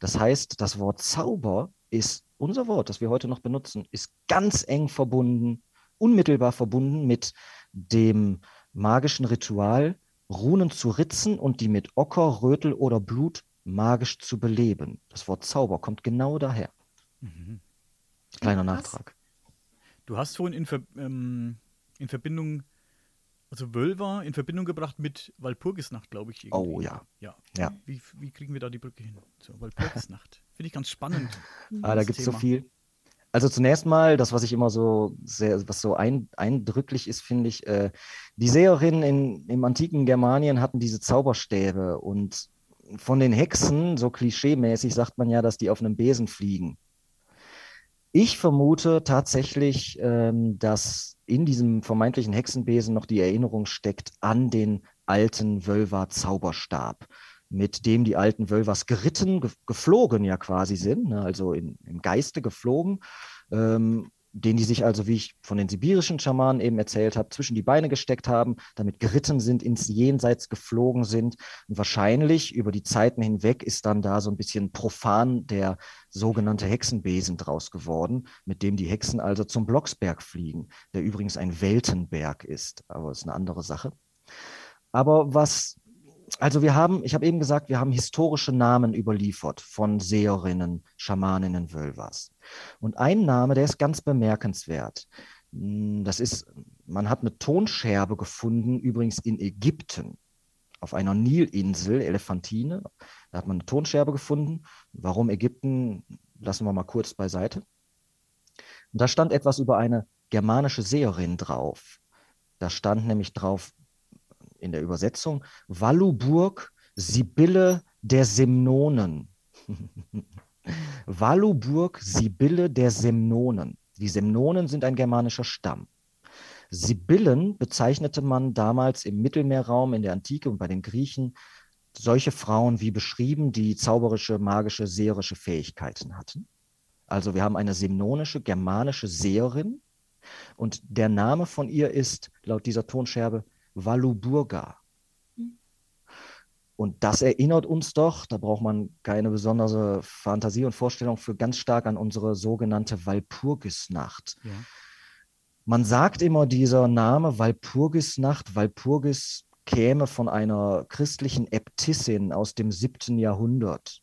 Das heißt, das Wort Zauber ist unser Wort, das wir heute noch benutzen, ist ganz eng verbunden, unmittelbar verbunden mit dem magischen Ritual, Runen zu ritzen und die mit Ocker, Rötel oder Blut magisch zu beleben. Das Wort Zauber kommt genau daher. Mhm. Kleiner Was? Nachtrag. Du hast vorhin in, Ver ähm, in Verbindung, also Wölver in Verbindung gebracht mit Walpurgisnacht, glaube ich. Irgendwie. Oh ja. Ja. ja. Wie, wie kriegen wir da die Brücke hin? Zur Walpurgisnacht. Finde ich ganz spannend. ah, da gibt es so viel. Also zunächst mal, das, was ich immer so sehr, was so ein, eindrücklich ist, finde ich, äh, die Seherinnen in, im antiken Germanien hatten diese Zauberstäbe und von den Hexen, so klischeemäßig sagt man ja, dass die auf einem Besen fliegen. Ich vermute tatsächlich, ähm, dass in diesem vermeintlichen Hexenbesen noch die Erinnerung steckt an den alten Wölver-Zauberstab mit dem die alten Wölvers geritten, ge geflogen ja quasi sind, ne, also in, im Geiste geflogen, ähm, den die sich also, wie ich von den sibirischen Schamanen eben erzählt habe, zwischen die Beine gesteckt haben, damit geritten sind, ins Jenseits geflogen sind. Und wahrscheinlich über die Zeiten hinweg ist dann da so ein bisschen profan der sogenannte Hexenbesen draus geworden, mit dem die Hexen also zum Blocksberg fliegen, der übrigens ein Weltenberg ist, aber ist eine andere Sache. Aber was also wir haben, ich habe eben gesagt, wir haben historische Namen überliefert von Seherinnen, Schamaninnen, Wölvers. Und ein Name, der ist ganz bemerkenswert. Hm, das ist, man hat eine Tonscherbe gefunden, übrigens in Ägypten, auf einer Nilinsel, Elephantine. Da hat man eine Tonscherbe gefunden. Warum Ägypten, lassen wir mal kurz beiseite. Und da stand etwas über eine germanische Seherin drauf. Da stand nämlich drauf in der Übersetzung Walluburg, Sibylle der Semnonen. *laughs* Walluburg, Sibylle der Semnonen. Die Semnonen sind ein germanischer Stamm. Sibyllen bezeichnete man damals im Mittelmeerraum, in der Antike und bei den Griechen solche Frauen wie beschrieben, die zauberische, magische, seherische Fähigkeiten hatten. Also wir haben eine semnonische, germanische Seherin und der Name von ihr ist laut dieser Tonscherbe Waluburga. Und das erinnert uns doch, da braucht man keine besondere Fantasie und Vorstellung für ganz stark an unsere sogenannte Walpurgisnacht. Ja. Man sagt immer, dieser Name Walpurgisnacht, Walpurgis käme von einer christlichen Äbtissin aus dem siebten Jahrhundert.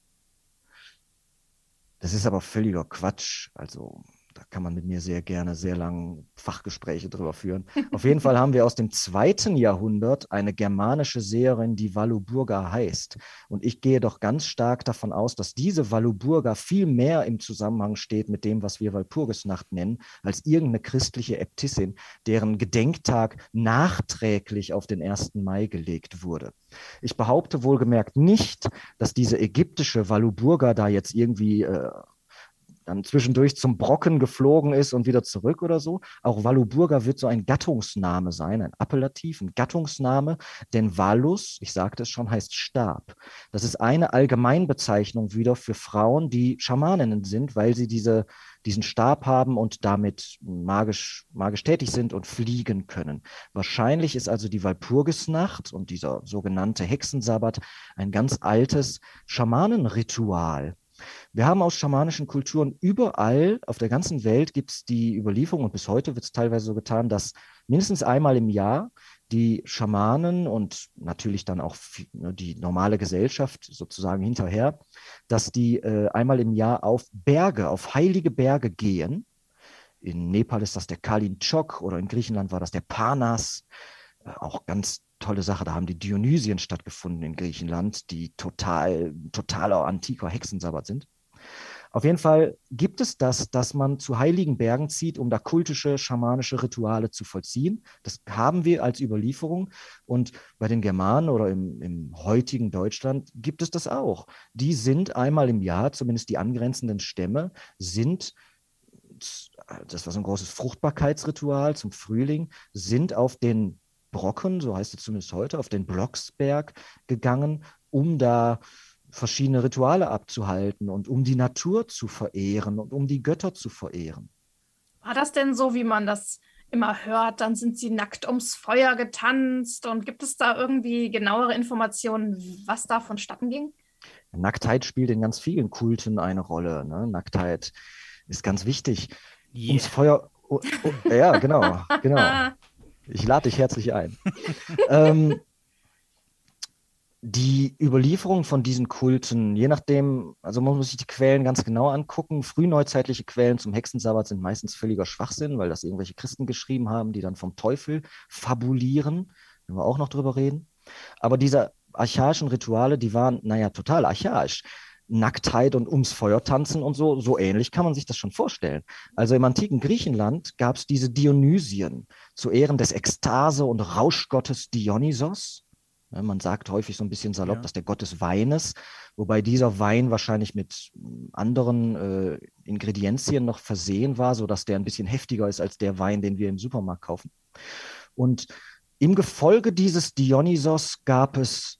Das ist aber völliger Quatsch. Also da kann man mit mir sehr gerne sehr lange Fachgespräche drüber führen. Auf jeden Fall haben wir aus dem zweiten Jahrhundert eine germanische Seherin, die Walluburga heißt. Und ich gehe doch ganz stark davon aus, dass diese Walluburga viel mehr im Zusammenhang steht mit dem, was wir Walpurgisnacht nennen, als irgendeine christliche Äbtissin, deren Gedenktag nachträglich auf den 1. Mai gelegt wurde. Ich behaupte wohlgemerkt nicht, dass diese ägyptische Walluburga da jetzt irgendwie äh, dann zwischendurch zum Brocken geflogen ist und wieder zurück oder so. Auch Walluburga wird so ein Gattungsname sein, ein Appellativ, ein Gattungsname, denn Wallus, ich sagte es schon, heißt Stab. Das ist eine Allgemeinbezeichnung wieder für Frauen, die Schamaninnen sind, weil sie diese, diesen Stab haben und damit magisch, magisch tätig sind und fliegen können. Wahrscheinlich ist also die Walpurgisnacht und dieser sogenannte Hexensabbat ein ganz altes Schamanenritual wir haben aus schamanischen Kulturen überall auf der ganzen Welt gibt es die Überlieferung und bis heute wird es teilweise so getan, dass mindestens einmal im Jahr die Schamanen und natürlich dann auch ne, die normale Gesellschaft sozusagen hinterher, dass die äh, einmal im Jahr auf Berge, auf heilige Berge gehen. In Nepal ist das der Kalinchok oder in Griechenland war das der Panas. Äh, auch ganz tolle Sache. Da haben die Dionysien stattgefunden in Griechenland, die total, totaler antiker Hexensabbat sind. Auf jeden Fall gibt es das, dass man zu heiligen Bergen zieht, um da kultische, schamanische Rituale zu vollziehen. Das haben wir als Überlieferung. Und bei den Germanen oder im, im heutigen Deutschland gibt es das auch. Die sind einmal im Jahr, zumindest die angrenzenden Stämme, sind das war so ein großes Fruchtbarkeitsritual zum Frühling, sind auf den Brocken, so heißt es zumindest heute, auf den Blocksberg gegangen, um da verschiedene Rituale abzuhalten und um die Natur zu verehren und um die Götter zu verehren. War das denn so, wie man das immer hört? Dann sind sie nackt ums Feuer getanzt und gibt es da irgendwie genauere Informationen, was da vonstatten ging? Nacktheit spielt in ganz vielen Kulten eine Rolle. Ne? Nacktheit ist ganz wichtig. Yeah. Ums Feuer. Oh, oh, ja, genau, *laughs* genau. Ich lade dich herzlich ein. *laughs* ähm, die Überlieferung von diesen Kulten, je nachdem, also man muss sich die Quellen ganz genau angucken. Frühneuzeitliche Quellen zum Hexensabbat sind meistens völliger Schwachsinn, weil das irgendwelche Christen geschrieben haben, die dann vom Teufel fabulieren. Wenn wir auch noch drüber reden. Aber diese archaischen Rituale, die waren, naja, total archaisch. Nacktheit und ums Feuer tanzen und so, so ähnlich kann man sich das schon vorstellen. Also im antiken Griechenland gab es diese Dionysien zu Ehren des Ekstase- und Rauschgottes Dionysos. Man sagt häufig so ein bisschen salopp, ja. dass der Gott des Weines, wobei dieser Wein wahrscheinlich mit anderen äh, Ingredienzien noch versehen war, sodass der ein bisschen heftiger ist als der Wein, den wir im Supermarkt kaufen. Und im Gefolge dieses Dionysos gab es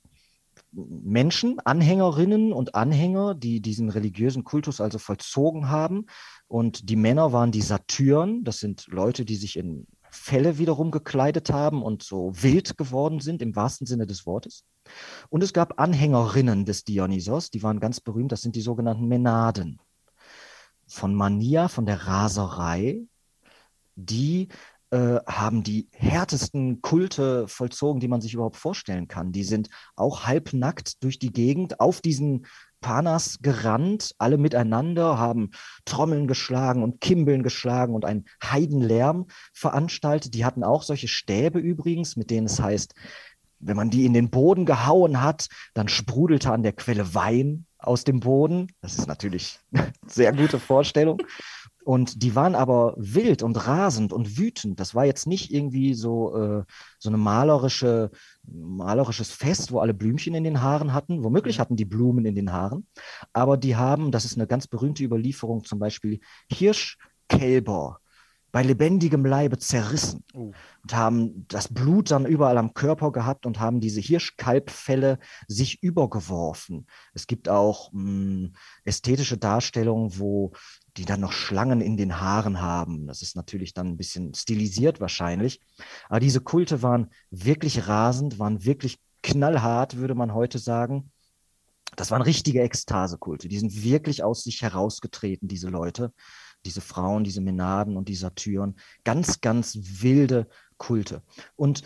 Menschen, Anhängerinnen und Anhänger, die diesen religiösen Kultus also vollzogen haben. Und die Männer waren die Satyren, das sind Leute, die sich in Felle wiederum gekleidet haben und so wild geworden sind im wahrsten Sinne des Wortes. Und es gab Anhängerinnen des Dionysos, die waren ganz berühmt, das sind die sogenannten Menaden. Von Mania, von der Raserei, die äh, haben die härtesten Kulte vollzogen, die man sich überhaupt vorstellen kann. Die sind auch halbnackt durch die Gegend auf diesen Panas gerannt, alle miteinander, haben Trommeln geschlagen und Kimbeln geschlagen und einen Heidenlärm veranstaltet. Die hatten auch solche Stäbe übrigens, mit denen es heißt, wenn man die in den Boden gehauen hat, dann sprudelte an der Quelle Wein aus dem Boden. Das ist natürlich eine *laughs* sehr gute Vorstellung. Und die waren aber wild und rasend und wütend. Das war jetzt nicht irgendwie so, äh, so eine malerische, malerisches Fest, wo alle Blümchen in den Haaren hatten. Womöglich hatten die Blumen in den Haaren. Aber die haben, das ist eine ganz berühmte Überlieferung, zum Beispiel Hirschkälber bei lebendigem Leibe zerrissen oh. und haben das Blut dann überall am Körper gehabt und haben diese Hirschkalbfälle sich übergeworfen. Es gibt auch mh, hm, ästhetische Darstellungen, wo die dann noch Schlangen in den Haaren haben. Das ist natürlich dann ein bisschen stilisiert wahrscheinlich. Aber diese Kulte waren wirklich rasend, waren wirklich knallhart, würde man heute sagen. Das waren richtige Ekstasekulte. Die sind wirklich aus sich herausgetreten, diese Leute diese Frauen, diese Menaden und die Satyren. Ganz, ganz wilde Kulte. Und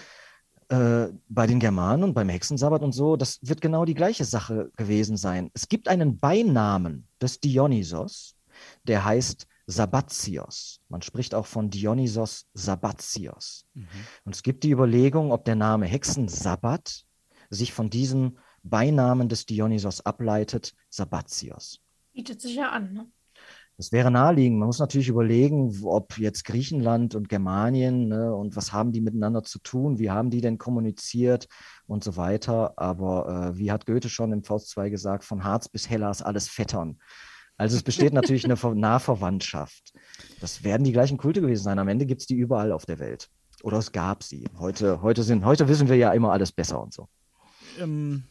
äh, bei den Germanen und beim Hexensabbat und so, das wird genau die gleiche Sache gewesen sein. Es gibt einen Beinamen des Dionysos, der heißt Sabbatios. Man spricht auch von Dionysos Sabbatios. Mhm. Und es gibt die Überlegung, ob der Name Hexensabbat sich von diesem Beinamen des Dionysos ableitet, Sabbatios. Bietet sich ja an, ne? Das wäre naheliegend. Man muss natürlich überlegen, ob jetzt Griechenland und Germanien ne, und was haben die miteinander zu tun, wie haben die denn kommuniziert und so weiter. Aber äh, wie hat Goethe schon im Faust 2 gesagt, von Harz bis Hellas alles Vettern. Also es besteht natürlich eine Nahverwandtschaft. Das werden die gleichen Kulte gewesen sein. Am Ende gibt es die überall auf der Welt. Oder es gab sie. Heute, heute, sind, heute wissen wir ja immer alles besser und so. Ähm,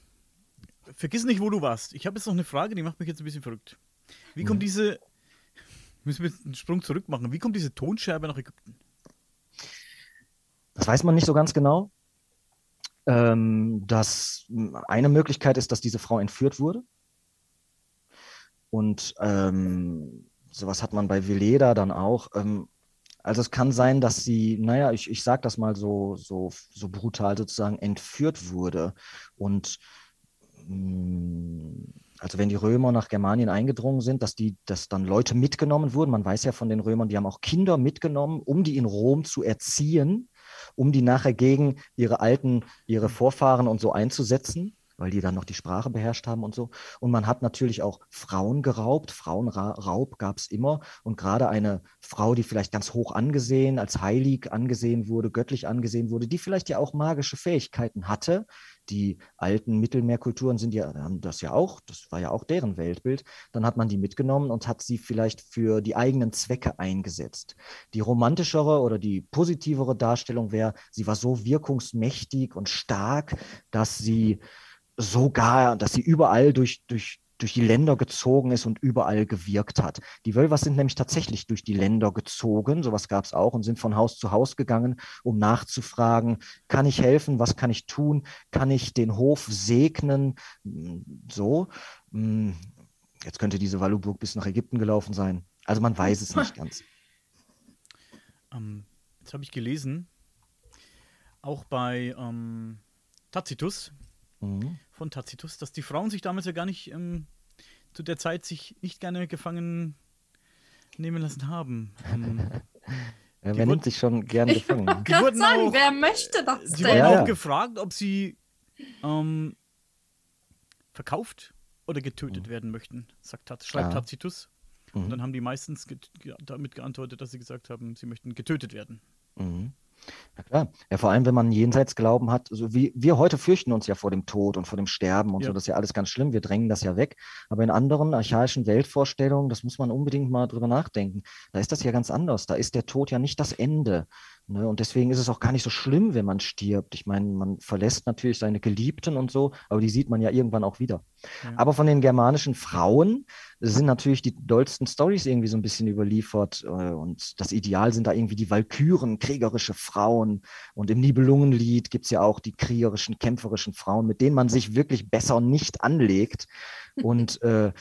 vergiss nicht, wo du warst. Ich habe jetzt noch eine Frage, die macht mich jetzt ein bisschen verrückt. Wie kommt mhm. diese Müssen wir einen Sprung zurück machen. Wie kommt diese Tonscherbe nach Ägypten? Das weiß man nicht so ganz genau. Ähm, dass eine Möglichkeit ist, dass diese Frau entführt wurde. Und ähm, sowas hat man bei Veleda dann auch. Ähm, also es kann sein, dass sie, naja, ich, ich sage das mal so, so, so brutal sozusagen, entführt wurde. Und mm, also wenn die Römer nach Germanien eingedrungen sind, dass die, dass dann Leute mitgenommen wurden. Man weiß ja von den Römern, die haben auch Kinder mitgenommen, um die in Rom zu erziehen, um die nachher gegen ihre alten, ihre Vorfahren und so einzusetzen weil die dann noch die Sprache beherrscht haben und so. Und man hat natürlich auch Frauen geraubt. Frauenraub gab es immer. Und gerade eine Frau, die vielleicht ganz hoch angesehen, als heilig angesehen wurde, göttlich angesehen wurde, die vielleicht ja auch magische Fähigkeiten hatte, die alten Mittelmeerkulturen sind ja, haben das ja auch, das war ja auch deren Weltbild. Dann hat man die mitgenommen und hat sie vielleicht für die eigenen Zwecke eingesetzt. Die romantischere oder die positivere Darstellung wäre, sie war so wirkungsmächtig und stark, dass sie sogar, dass sie überall durch, durch, durch die Länder gezogen ist und überall gewirkt hat. Die Wölvers sind nämlich tatsächlich durch die Länder gezogen, sowas gab es auch, und sind von Haus zu Haus gegangen, um nachzufragen, kann ich helfen, was kann ich tun, kann ich den Hof segnen, so. Hm, jetzt könnte diese Waluburg bis nach Ägypten gelaufen sein. Also man weiß es nicht *laughs* ganz. Ähm, jetzt habe ich gelesen, auch bei ähm, Tacitus, mhm. Von Tacitus, dass die Frauen sich damals ja gar nicht ähm, zu der Zeit sich nicht gerne gefangen nehmen lassen haben. Ähm, *laughs* wer nimmt sich schon gern gefangen? Ich wollte sagen, auch, wer möchte das Sie wurden ja, auch ja. gefragt, ob sie ähm, verkauft oder getötet mhm. werden möchten, sagt, schreibt ja. Tacitus. Mhm. Und dann haben die meistens get damit geantwortet, dass sie gesagt haben, sie möchten getötet werden. Mhm. Ja klar. Ja, vor allem, wenn man Jenseitsglauben hat, so wie wir heute fürchten uns ja vor dem Tod und vor dem Sterben und ja. so, das ist ja alles ganz schlimm, wir drängen das ja weg. Aber in anderen archaischen Weltvorstellungen, das muss man unbedingt mal drüber nachdenken, da ist das ja ganz anders. Da ist der Tod ja nicht das Ende, Ne? Und deswegen ist es auch gar nicht so schlimm, wenn man stirbt. Ich meine, man verlässt natürlich seine Geliebten und so, aber die sieht man ja irgendwann auch wieder. Ja. Aber von den germanischen Frauen sind natürlich die dollsten Stories irgendwie so ein bisschen überliefert. Äh, und das Ideal sind da irgendwie die Walküren, kriegerische Frauen. Und im Nibelungenlied gibt es ja auch die kriegerischen, kämpferischen Frauen, mit denen man sich wirklich besser nicht anlegt. Und *laughs* äh,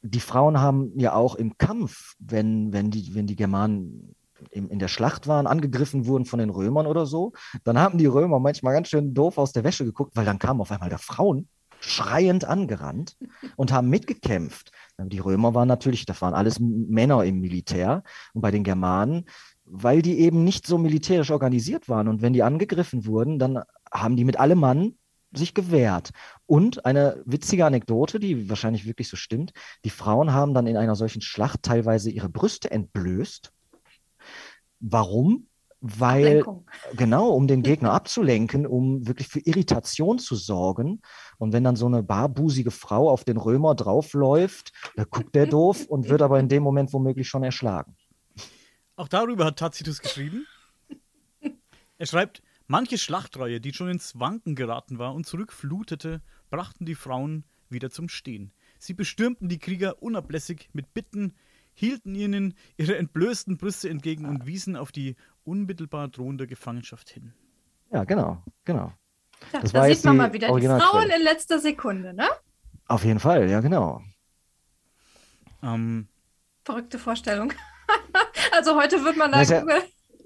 die Frauen haben ja auch im Kampf, wenn, wenn, die, wenn die Germanen in, in der Schlacht waren, angegriffen wurden von den Römern oder so, dann haben die Römer manchmal ganz schön doof aus der Wäsche geguckt, weil dann kamen auf einmal da Frauen schreiend angerannt und haben mitgekämpft. Die Römer waren natürlich, das waren alles Männer im Militär. Und bei den Germanen, weil die eben nicht so militärisch organisiert waren. Und wenn die angegriffen wurden, dann haben die mit allem Mann sich gewehrt. Und eine witzige Anekdote, die wahrscheinlich wirklich so stimmt, die Frauen haben dann in einer solchen Schlacht teilweise ihre Brüste entblößt. Warum? weil Ablenkung. genau, um den *laughs* Gegner abzulenken, um wirklich für Irritation zu sorgen. Und wenn dann so eine barbusige Frau auf den Römer draufläuft, da guckt der doof und wird aber in dem Moment womöglich schon erschlagen. Auch darüber hat Tacitus geschrieben. Er schreibt, manche Schlachtreihe, die schon ins Wanken geraten war und zurückflutete, brachten die Frauen wieder zum Stehen. Sie bestürmten die Krieger unablässig mit Bitten, hielten ihnen ihre entblößten Brüste entgegen und wiesen auf die unmittelbar drohende Gefangenschaft hin. Ja, genau, genau. Ja, das da sieht man mal wieder die Frauen in letzter Sekunde, ne? Auf jeden Fall, ja, genau. Ähm, Verrückte Vorstellung. *laughs* also heute wird man da ja,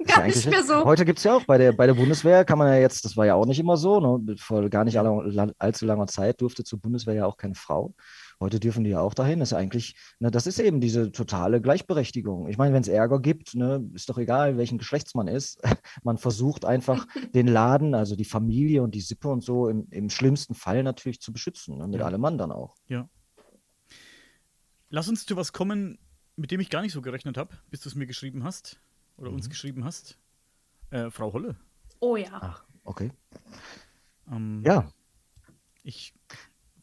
gar nicht mehr so. Heute gibt es ja auch bei der, bei der Bundeswehr, kann man ja jetzt, das war ja auch nicht immer so, ne? vor gar nicht allzu langer Zeit durfte zur Bundeswehr ja auch keine Frau. Heute dürfen die ja auch dahin. Das ist eigentlich, ne, das ist eben diese totale Gleichberechtigung. Ich meine, wenn es Ärger gibt, ne, ist doch egal, welchen Geschlechts man ist. *laughs* Man versucht einfach *laughs* den Laden, also die Familie und die Sippe und so im, im schlimmsten Fall natürlich zu beschützen. Ne, mit ja. allem Mann dann auch. Ja. Lass uns zu was kommen, mit dem ich gar nicht so gerechnet habe, bis du es mir geschrieben hast oder mhm. uns geschrieben hast. Äh, Frau Holle. Oh ja. Ach, okay. Ähm, ja. Ich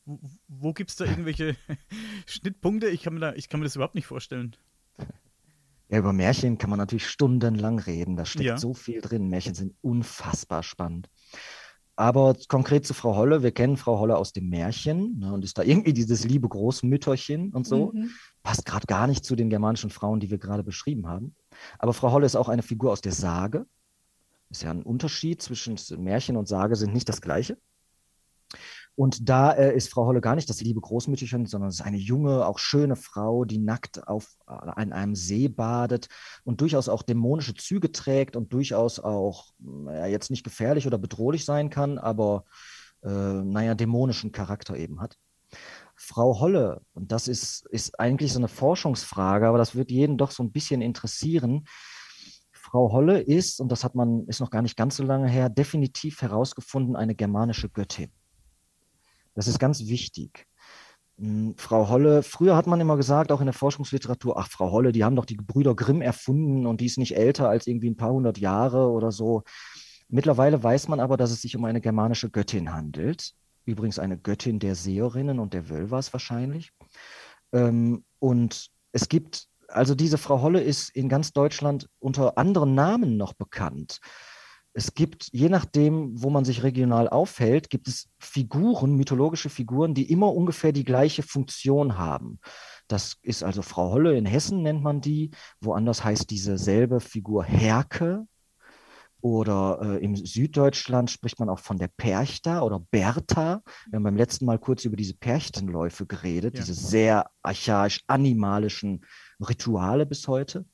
wo, wo gibt es da irgendwelche *laughs* Schnittpunkte? Ich kann, mir da, ich kann mir das überhaupt nicht vorstellen. Ja, über Märchen kann man natürlich stundenlang reden. Da steckt ja. so viel drin. Märchen sind unfassbar spannend. Aber konkret zu Frau Holle, wir kennen Frau Holle aus dem Märchen ne, und ist da irgendwie dieses liebe Großmütterchen und so. Mhm. Passt gerade gar nicht zu den germanischen Frauen, die wir gerade beschrieben haben. Aber Frau Holle ist auch eine Figur aus der Sage. Ist ja ein Unterschied zwischen Märchen und Sage sind nicht das gleiche. Und da äh, ist Frau Holle gar nicht das liebe Großmütterchen, sondern es ist eine junge, auch schöne Frau, die nackt auf, an einem See badet und durchaus auch dämonische Züge trägt und durchaus auch ja, jetzt nicht gefährlich oder bedrohlich sein kann, aber äh, naja, dämonischen Charakter eben hat. Frau Holle, und das ist, ist eigentlich so eine Forschungsfrage, aber das wird jeden doch so ein bisschen interessieren. Frau Holle ist, und das hat man, ist noch gar nicht ganz so lange her, definitiv herausgefunden, eine germanische Göttin. Das ist ganz wichtig. Hm, Frau Holle, früher hat man immer gesagt, auch in der Forschungsliteratur, ach, Frau Holle, die haben doch die Brüder Grimm erfunden und die ist nicht älter als irgendwie ein paar hundert Jahre oder so. Mittlerweile weiß man aber, dass es sich um eine germanische Göttin handelt. Übrigens eine Göttin der Seherinnen und der Wölvers wahrscheinlich. Ähm, und es gibt, also diese Frau Holle ist in ganz Deutschland unter anderen Namen noch bekannt es gibt, je nachdem, wo man sich regional aufhält, gibt es Figuren, mythologische Figuren, die immer ungefähr die gleiche Funktion haben. Das ist also Frau Holle in Hessen nennt man die. Woanders heißt diese selbe Figur Herke. Oder äh, im Süddeutschland spricht man auch von der Perchta oder Bertha. Wir haben beim letzten Mal kurz über diese Perchtenläufe geredet, ja. diese sehr archaisch animalischen Rituale bis heute.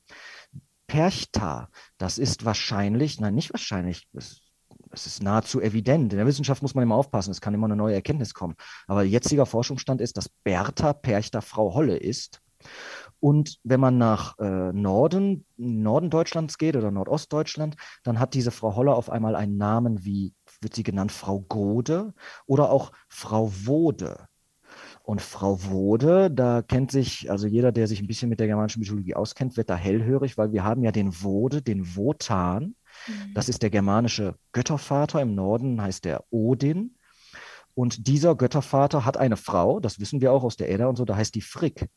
Perchta, das ist wahrscheinlich, nein, nicht wahrscheinlich, es, es ist nahezu evident. In der Wissenschaft muss man immer aufpassen, es kann immer eine neue Erkenntnis kommen. Aber jetziger Forschungsstand ist, dass Bertha Perchta Frau Holle ist. Und wenn man nach äh, Norden, Norden Deutschlands geht oder Nordostdeutschland, dann hat diese Frau Holle auf einmal einen Namen wie, wird sie genannt, Frau Gode oder auch Frau Wode. Und Frau Wode, da kennt sich, also jeder, der sich ein bisschen mit der germanischen Mythologie auskennt, wird da hellhörig, weil wir haben ja den Wode, den Wotan. Mhm. Das ist der germanische Göttervater. Im Norden heißt der Odin. Und dieser Göttervater hat eine Frau, das wissen wir auch aus der Edda und so, da heißt die Frick.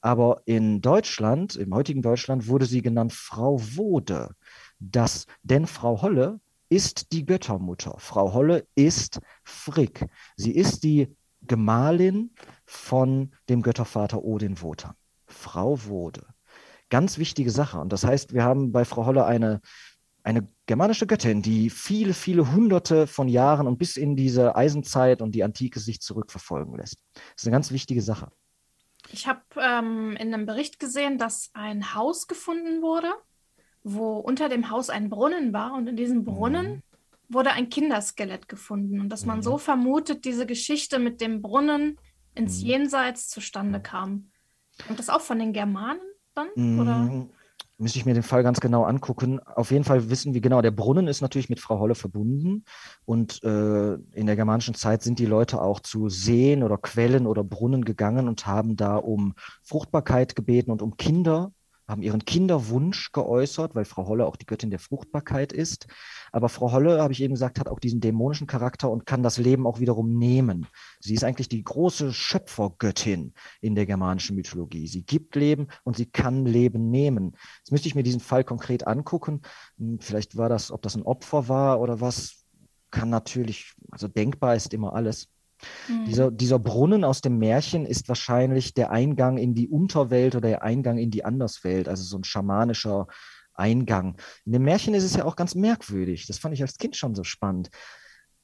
Aber in Deutschland, im heutigen Deutschland, wurde sie genannt Frau Wode. Das, denn Frau Holle ist die Göttermutter. Frau Holle ist Frick. Sie ist die Gemahlin von dem Göttervater Odin Wotan. Frau Wode. Ganz wichtige Sache. Und das heißt, wir haben bei Frau Holle eine, eine germanische Göttin, die viele, viele hunderte von Jahren und bis in diese Eisenzeit und die Antike sich zurückverfolgen lässt. Das ist eine ganz wichtige Sache. Ich habe ähm, in einem Bericht gesehen, dass ein Haus gefunden wurde, wo unter dem Haus ein Brunnen war und in diesem Brunnen mhm wurde ein Kinderskelett gefunden und dass man so vermutet, diese Geschichte mit dem Brunnen ins mhm. Jenseits zustande kam. Und das auch von den Germanen dann? Mhm. Oder? Müsste ich mir den Fall ganz genau angucken. Auf jeden Fall wissen wir genau, der Brunnen ist natürlich mit Frau Holle verbunden. Und äh, in der germanischen Zeit sind die Leute auch zu Seen oder Quellen oder Brunnen gegangen und haben da um Fruchtbarkeit gebeten und um Kinder haben ihren Kinderwunsch geäußert, weil Frau Holle auch die Göttin der Fruchtbarkeit ist. Aber Frau Holle, habe ich eben gesagt, hat auch diesen dämonischen Charakter und kann das Leben auch wiederum nehmen. Sie ist eigentlich die große Schöpfergöttin in der germanischen Mythologie. Sie gibt Leben und sie kann Leben nehmen. Jetzt müsste ich mir diesen Fall konkret angucken. Hm, vielleicht war das, ob das ein Opfer war oder was, kann natürlich, also denkbar ist immer alles. Mhm. Dieser, dieser Brunnen aus dem Märchen ist wahrscheinlich der Eingang in die Unterwelt oder der Eingang in die Anderswelt, also so ein schamanischer Eingang. In dem Märchen ist es ja auch ganz merkwürdig. Das fand ich als Kind schon so spannend.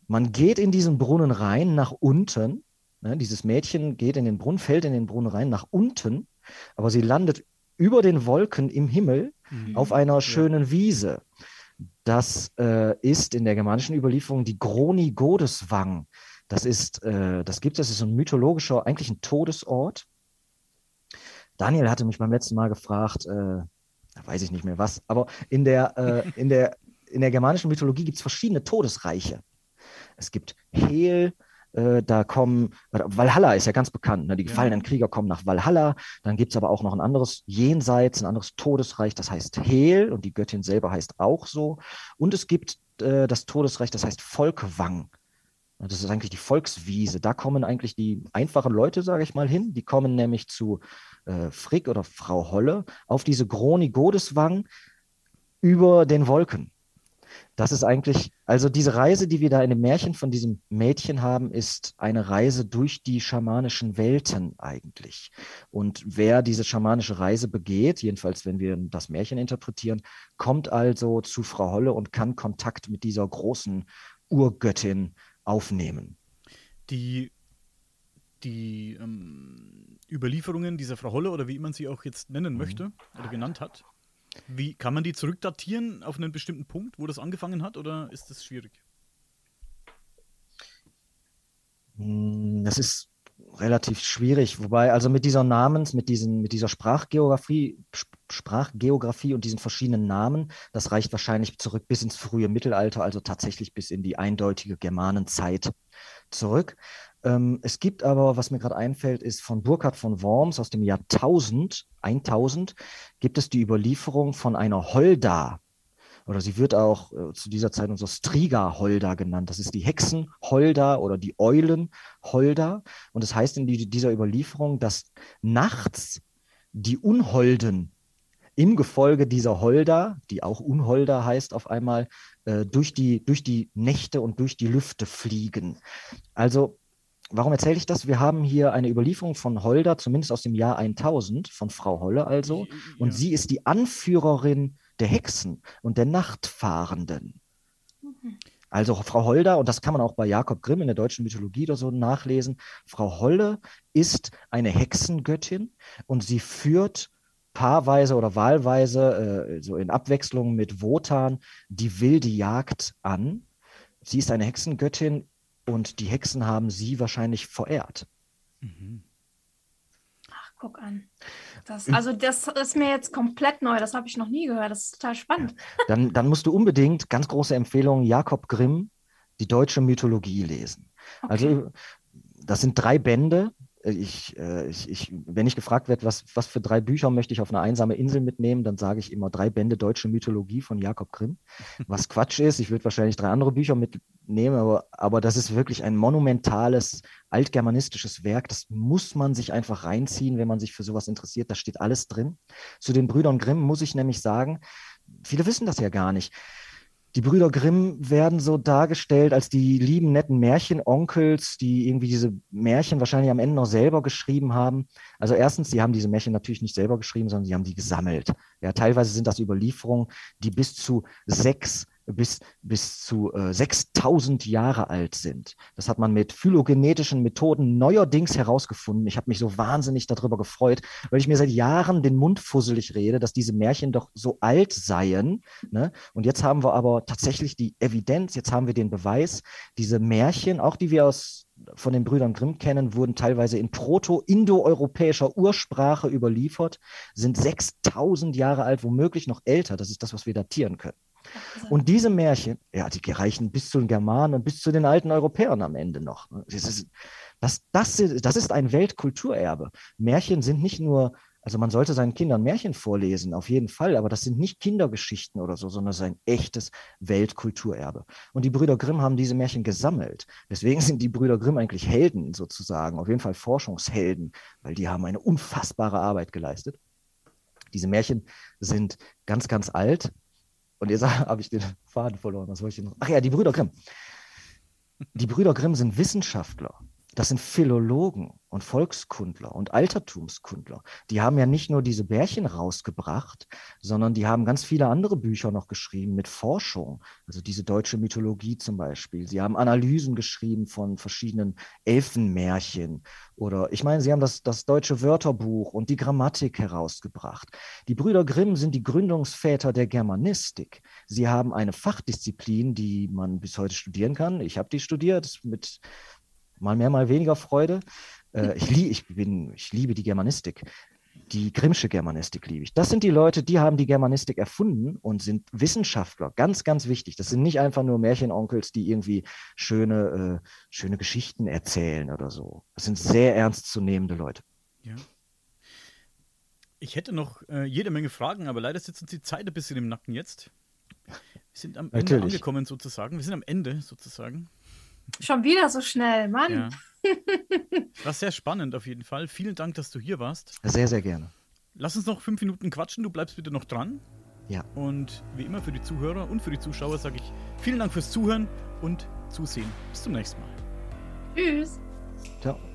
Man geht in diesen Brunnen rein, nach unten. Ne, dieses Mädchen geht in den Brunnen, fällt in den Brunnen rein, nach unten, aber sie landet über den Wolken im Himmel mhm. auf einer schönen ja. Wiese. Das äh, ist in der germanischen Überlieferung die Groni Godeswang. Das ist, äh, das gibt es, das ist ein mythologischer, eigentlich ein Todesort. Daniel hatte mich beim letzten Mal gefragt, äh, weiß ich nicht mehr was, aber in der, äh, *laughs* in der, in der germanischen Mythologie gibt es verschiedene Todesreiche. Es gibt Hel, äh, da kommen, Valhalla ist ja ganz bekannt, ne? die gefallenen ja. Krieger kommen nach Valhalla, dann gibt es aber auch noch ein anderes Jenseits, ein anderes Todesreich, das heißt Hel und die Göttin selber heißt auch so. Und es gibt äh, das Todesreich, das heißt Volkwang. Das ist eigentlich die Volkswiese. Da kommen eigentlich die einfachen Leute, sage ich mal, hin. Die kommen nämlich zu äh, Frick oder Frau Holle auf diese Groni Godeswang über den Wolken. Das ist eigentlich, also diese Reise, die wir da in dem Märchen von diesem Mädchen haben, ist eine Reise durch die schamanischen Welten eigentlich. Und wer diese schamanische Reise begeht, jedenfalls wenn wir das Märchen interpretieren, kommt also zu Frau Holle und kann Kontakt mit dieser großen Urgöttin aufnehmen. Die, die ähm, Überlieferungen dieser Frau Holle oder wie man sie auch jetzt nennen mhm. möchte oder genannt hat, wie kann man die zurückdatieren auf einen bestimmten Punkt, wo das angefangen hat, oder ist das schwierig? Hm, das ist relativ schwierig, wobei also mit dieser Namens, mit diesen, mit dieser Sprachgeografie, Sprachgeografie und diesen verschiedenen Namen, das reicht wahrscheinlich zurück bis ins frühe Mittelalter, also tatsächlich bis in die eindeutige Germanenzeit zurück. Ähm, es gibt aber, was mir gerade einfällt, ist von Burkhard von Worms aus dem Jahr 1000, 1000, gibt es die Überlieferung von einer Holda, oder sie wird auch äh, zu dieser Zeit unser Striga-Holda genannt. Das ist die Hexen-Holda oder die Eulen-Holda. Und es das heißt in die, dieser Überlieferung, dass nachts die Unholden im Gefolge dieser Holda, die auch Unholda heißt auf einmal, äh, durch, die, durch die Nächte und durch die Lüfte fliegen. Also Warum erzähle ich das? Wir haben hier eine Überlieferung von Holda, zumindest aus dem Jahr 1000, von Frau Holle also. Und ja. sie ist die Anführerin der Hexen und der Nachtfahrenden. Mhm. Also Frau Holder, und das kann man auch bei Jakob Grimm in der deutschen Mythologie oder so nachlesen, Frau Holle ist eine Hexengöttin und sie führt paarweise oder wahlweise, äh, so in Abwechslung mit Wotan, die wilde Jagd an. Sie ist eine Hexengöttin und die Hexen haben sie wahrscheinlich verehrt. Mhm. Guck an. Das, also das ist mir jetzt komplett neu, das habe ich noch nie gehört. Das ist total spannend. Dann, dann musst du unbedingt, ganz große Empfehlung, Jakob Grimm, die deutsche Mythologie lesen. Okay. Also das sind drei Bände, ich, äh, ich, ich, wenn ich gefragt werde, was, was für drei Bücher möchte ich auf eine einsame Insel mitnehmen, dann sage ich immer drei Bände deutsche Mythologie von Jakob Grimm. Was Quatsch ist, ich würde wahrscheinlich drei andere Bücher mitnehmen, aber, aber das ist wirklich ein monumentales altgermanistisches Werk. Das muss man sich einfach reinziehen, wenn man sich für sowas interessiert. Da steht alles drin. Zu den Brüdern Grimm muss ich nämlich sagen, viele wissen das ja gar nicht. Die Brüder Grimm werden so dargestellt als die lieben, netten Märchenonkels, die irgendwie diese Märchen wahrscheinlich am Ende noch selber geschrieben haben. Also erstens, sie haben diese Märchen natürlich nicht selber geschrieben, sondern sie haben die gesammelt. Ja, teilweise sind das Überlieferungen, die bis zu sechs bis, bis zu äh, 6000 Jahre alt sind. Das hat man mit phylogenetischen Methoden neuerdings herausgefunden. Ich habe mich so wahnsinnig darüber gefreut, weil ich mir seit Jahren den Mund fusselig rede, dass diese Märchen doch so alt seien. Ne? Und jetzt haben wir aber tatsächlich die Evidenz, jetzt haben wir den Beweis, diese Märchen, auch die wir aus von den Brüdern Grimm kennen, wurden teilweise in proto-indoeuropäischer Ursprache überliefert, sind 6000 Jahre alt, womöglich noch älter. Das ist das, was wir datieren können. Und diese Märchen, ja, die reichen bis zu den Germanen und bis zu den alten Europäern am Ende noch. Das ist, das, das, das ist ein Weltkulturerbe. Märchen sind nicht nur, also man sollte seinen Kindern Märchen vorlesen, auf jeden Fall, aber das sind nicht Kindergeschichten oder so, sondern es ist ein echtes Weltkulturerbe. Und die Brüder Grimm haben diese Märchen gesammelt. Deswegen sind die Brüder Grimm eigentlich Helden sozusagen, auf jeden Fall Forschungshelden, weil die haben eine unfassbare Arbeit geleistet. Diese Märchen sind ganz, ganz alt, und jetzt *laughs* habe ich den Faden verloren. Was wollte ich noch? Ach ja, die Brüder Grimm. Die Brüder Grimm sind Wissenschaftler. Das sind Philologen und Volkskundler und Altertumskundler. Die haben ja nicht nur diese Bärchen rausgebracht, sondern die haben ganz viele andere Bücher noch geschrieben mit Forschung. Also diese deutsche Mythologie zum Beispiel. Sie haben Analysen geschrieben von verschiedenen Elfenmärchen. Oder ich meine, sie haben das, das deutsche Wörterbuch und die Grammatik herausgebracht. Die Brüder Grimm sind die Gründungsväter der Germanistik. Sie haben eine Fachdisziplin, die man bis heute studieren kann. Ich habe die studiert mit mal mehr, mal weniger Freude. Äh, ich, lie ich, bin, ich liebe die Germanistik. Die Grimmsche Germanistik liebe ich. Das sind die Leute, die haben die Germanistik erfunden und sind Wissenschaftler. Ganz, ganz wichtig. Das sind nicht einfach nur Märchenonkels, die irgendwie schöne, äh, schöne Geschichten erzählen oder so. Das sind sehr ernstzunehmende Leute. Ja. Ich hätte noch äh, jede Menge Fragen, aber leider sitzt uns die Zeit ein bisschen im Nacken jetzt. Wir sind am Natürlich. Ende angekommen sozusagen. Wir sind am Ende sozusagen. Schon wieder so schnell, Mann. Ja. *laughs* War sehr spannend auf jeden Fall. Vielen Dank, dass du hier warst. Sehr, sehr gerne. Lass uns noch fünf Minuten quatschen. Du bleibst bitte noch dran. Ja. Und wie immer für die Zuhörer und für die Zuschauer sage ich vielen Dank fürs Zuhören und Zusehen. Bis zum nächsten Mal. Tschüss. Ciao.